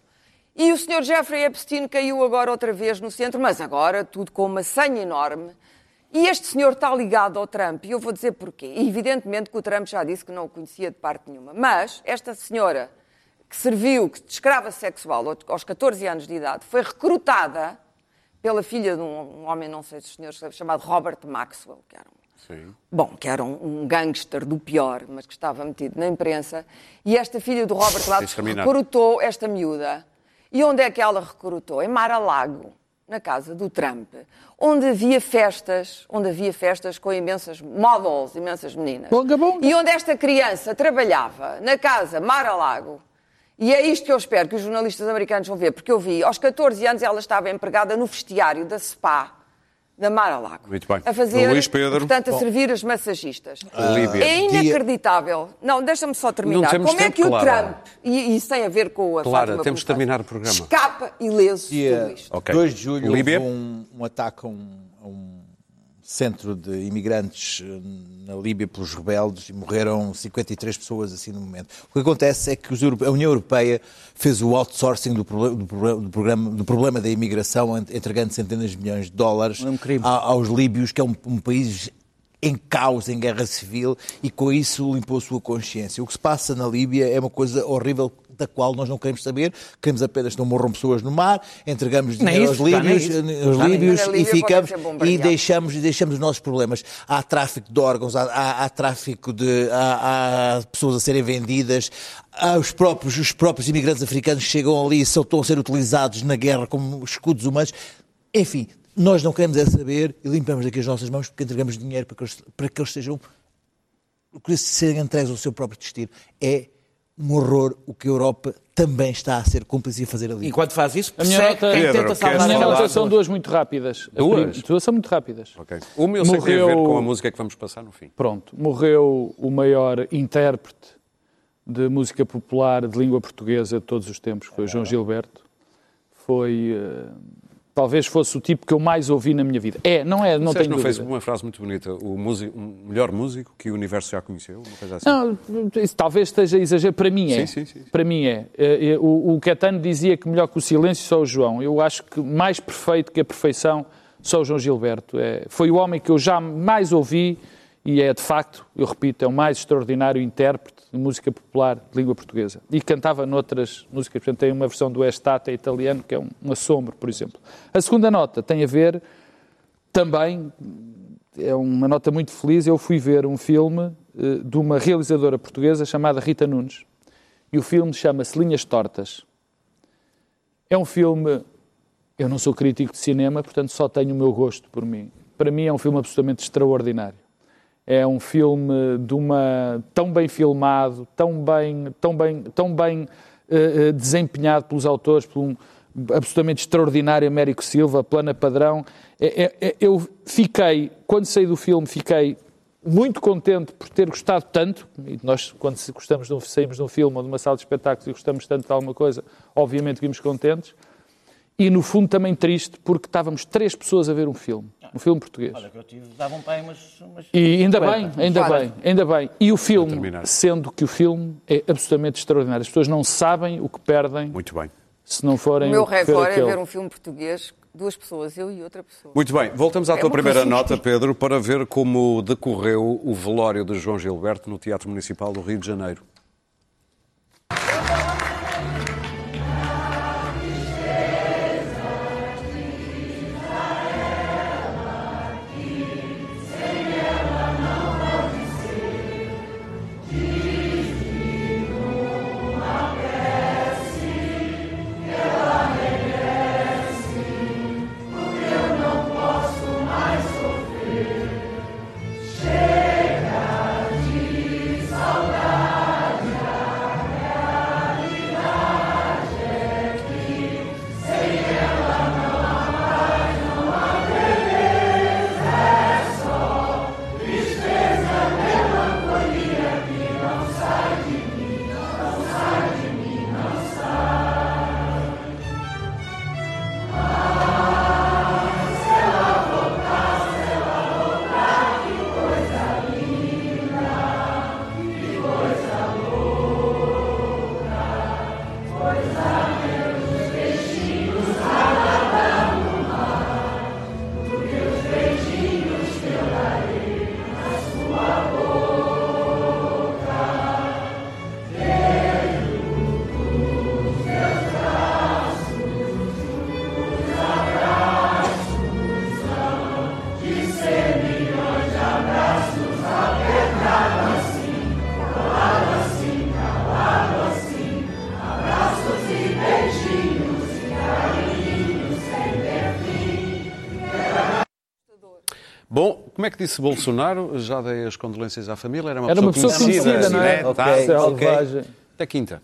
E o Sr. Jeffrey Epstein caiu agora outra vez no centro, mas agora tudo com uma senha enorme. E este senhor está ligado ao Trump, e eu vou dizer porquê. E evidentemente que o Trump já disse que não o conhecia de parte nenhuma. Mas esta senhora que serviu de escrava sexual aos 14 anos de idade foi recrutada pela filha de um, homem, não sei se os sabem, chamado Robert Maxwell, que era um Sim. bom, que era um, um gangster do pior, mas que estava metido na imprensa, e esta filha do Robert Lattes recrutou esta miúda. E onde é que ela recrutou? Em Mar-a-Lago, na casa do Trump, onde havia festas, onde havia festas com imensas models, imensas meninas. Bonga, bonga. E onde esta criança trabalhava, na casa Mar-a-Lago, e é isto que eu espero que os jornalistas americanos vão ver, porque eu vi, aos 14 anos ela estava empregada no vestiário da SPA, da Mar-a-Lago. Muito bem. A fazer, Luís Pedro. portanto, a servir as massagistas. Líbia. É inacreditável. Não, deixa-me só terminar. Como é que o Clara. Trump, e e isso tem a ver com a Clara, Fátima temos de terminar o programa. Escapa ileso de tudo Dia isto. Ok. 2 de julho Líbia? houve um, um ataque a um, a um centro de imigrantes eh, na Líbia pelos rebeldes e morreram 53 pessoas assim no momento. O que acontece é que a União Europeia fez o outsourcing do, do programa, do problema da imigração, ent- entregando centenas de milhões de dólares É um aos líbios, que é um, um país em caos, em guerra civil, e com isso limpou a sua consciência. O que se passa na Líbia é uma coisa horrível da qual nós não queremos saber, queremos apenas que não morram pessoas no mar, entregamos Nem dinheiro aos nem líbios, isso. aos líbios e ficamos e deixamos, deixamos os nossos problemas. Há tráfico de órgãos, há, há- há tráfico de. Há, há pessoas a serem vendidas, há os próprios, os próprios imigrantes africanos que chegam ali e estão a ser utilizados na guerra como escudos humanos. Enfim, nós não queremos é saber e limpamos aqui as nossas mãos porque entregamos dinheiro para que eles, para que eles sejam que serem entregues ao seu próprio destino. É um horror o que a Europa também está a ser cúmplice e a fazer ali. Enquanto faz isso, A minha persegue nota- quem Pedro, tenta salvar A nota são duas muito rápidas. Duas? Duas são muito rápidas. Ok. Uma eu sei que tem a ver Morreu- com a música que vamos passar no fim. Pronto, morreu o maior intérprete de música popular de língua portuguesa de todos os tempos, foi o João Gilberto. Foi, eh, talvez fosse o tipo que eu mais ouvi na minha vida. É, não é, não Disseste tenho no dúvida. Facebook uma frase muito bonita. O músico, o melhor músico que o universo já conheceu. Uma coisa assim. Não, isso talvez esteja exagero. Para mim é. Sim, sim, sim. Para mim é. Eh, eh, O, o Caetano dizia que melhor que o silêncio só o João. Eu acho que mais perfeito que a perfeição só o João Gilberto. É, foi o homem que eu já mais ouvi e é, de facto, eu repito, é o mais extraordinário intérprete de música popular de língua portuguesa. E cantava noutras músicas. Portanto, tem uma versão do Estate italiano que é um, um assombro, por exemplo. A segunda nota tem a ver também é uma nota muito feliz. Eu fui ver um filme eh, de uma realizadora portuguesa chamada Rita Nunes. E o filme chama-se Linhas Tortas. É um filme. Eu não sou crítico de cinema, portanto só tenho o meu gosto por mim. Para mim é um filme absolutamente extraordinário. É um filme de uma tão bem filmado, tão bem, tão bem, tão bem eh, desempenhado pelos autores, por um absolutamente extraordinário Américo Silva, plana padrão. É- é- é- eu fiquei, quando saí do filme, fiquei muito contente por ter gostado tanto, e nós, quando gostamos de um, saímos de um filme ou de uma sala de espetáculos e gostamos tanto de alguma coisa, obviamente vimos contentes, e no fundo também triste porque estávamos três pessoas a ver um filme, um filme português. Olha, que eu tive, davam para aí umas... umas... E ainda bem, 50. ainda bem, ainda bem. E o filme, sendo que o filme é absolutamente extraordinário. As pessoas não sabem o que perdem Muito bem. se não O forem meu ver recorde é aquele. ver um filme português, duas pessoas, eu e outra pessoa. Muito bem, voltamos à É tua primeira coisa nota, Pedro, para ver como decorreu o velório de João Gilberto no Teatro Municipal do Rio de Janeiro. Como é que disse Bolsonaro? Já dei as condolências à família. Era uma Era uma pessoa pessoa conhecida, não é? Tá, Ok, ok. Selvagem. Até quinta.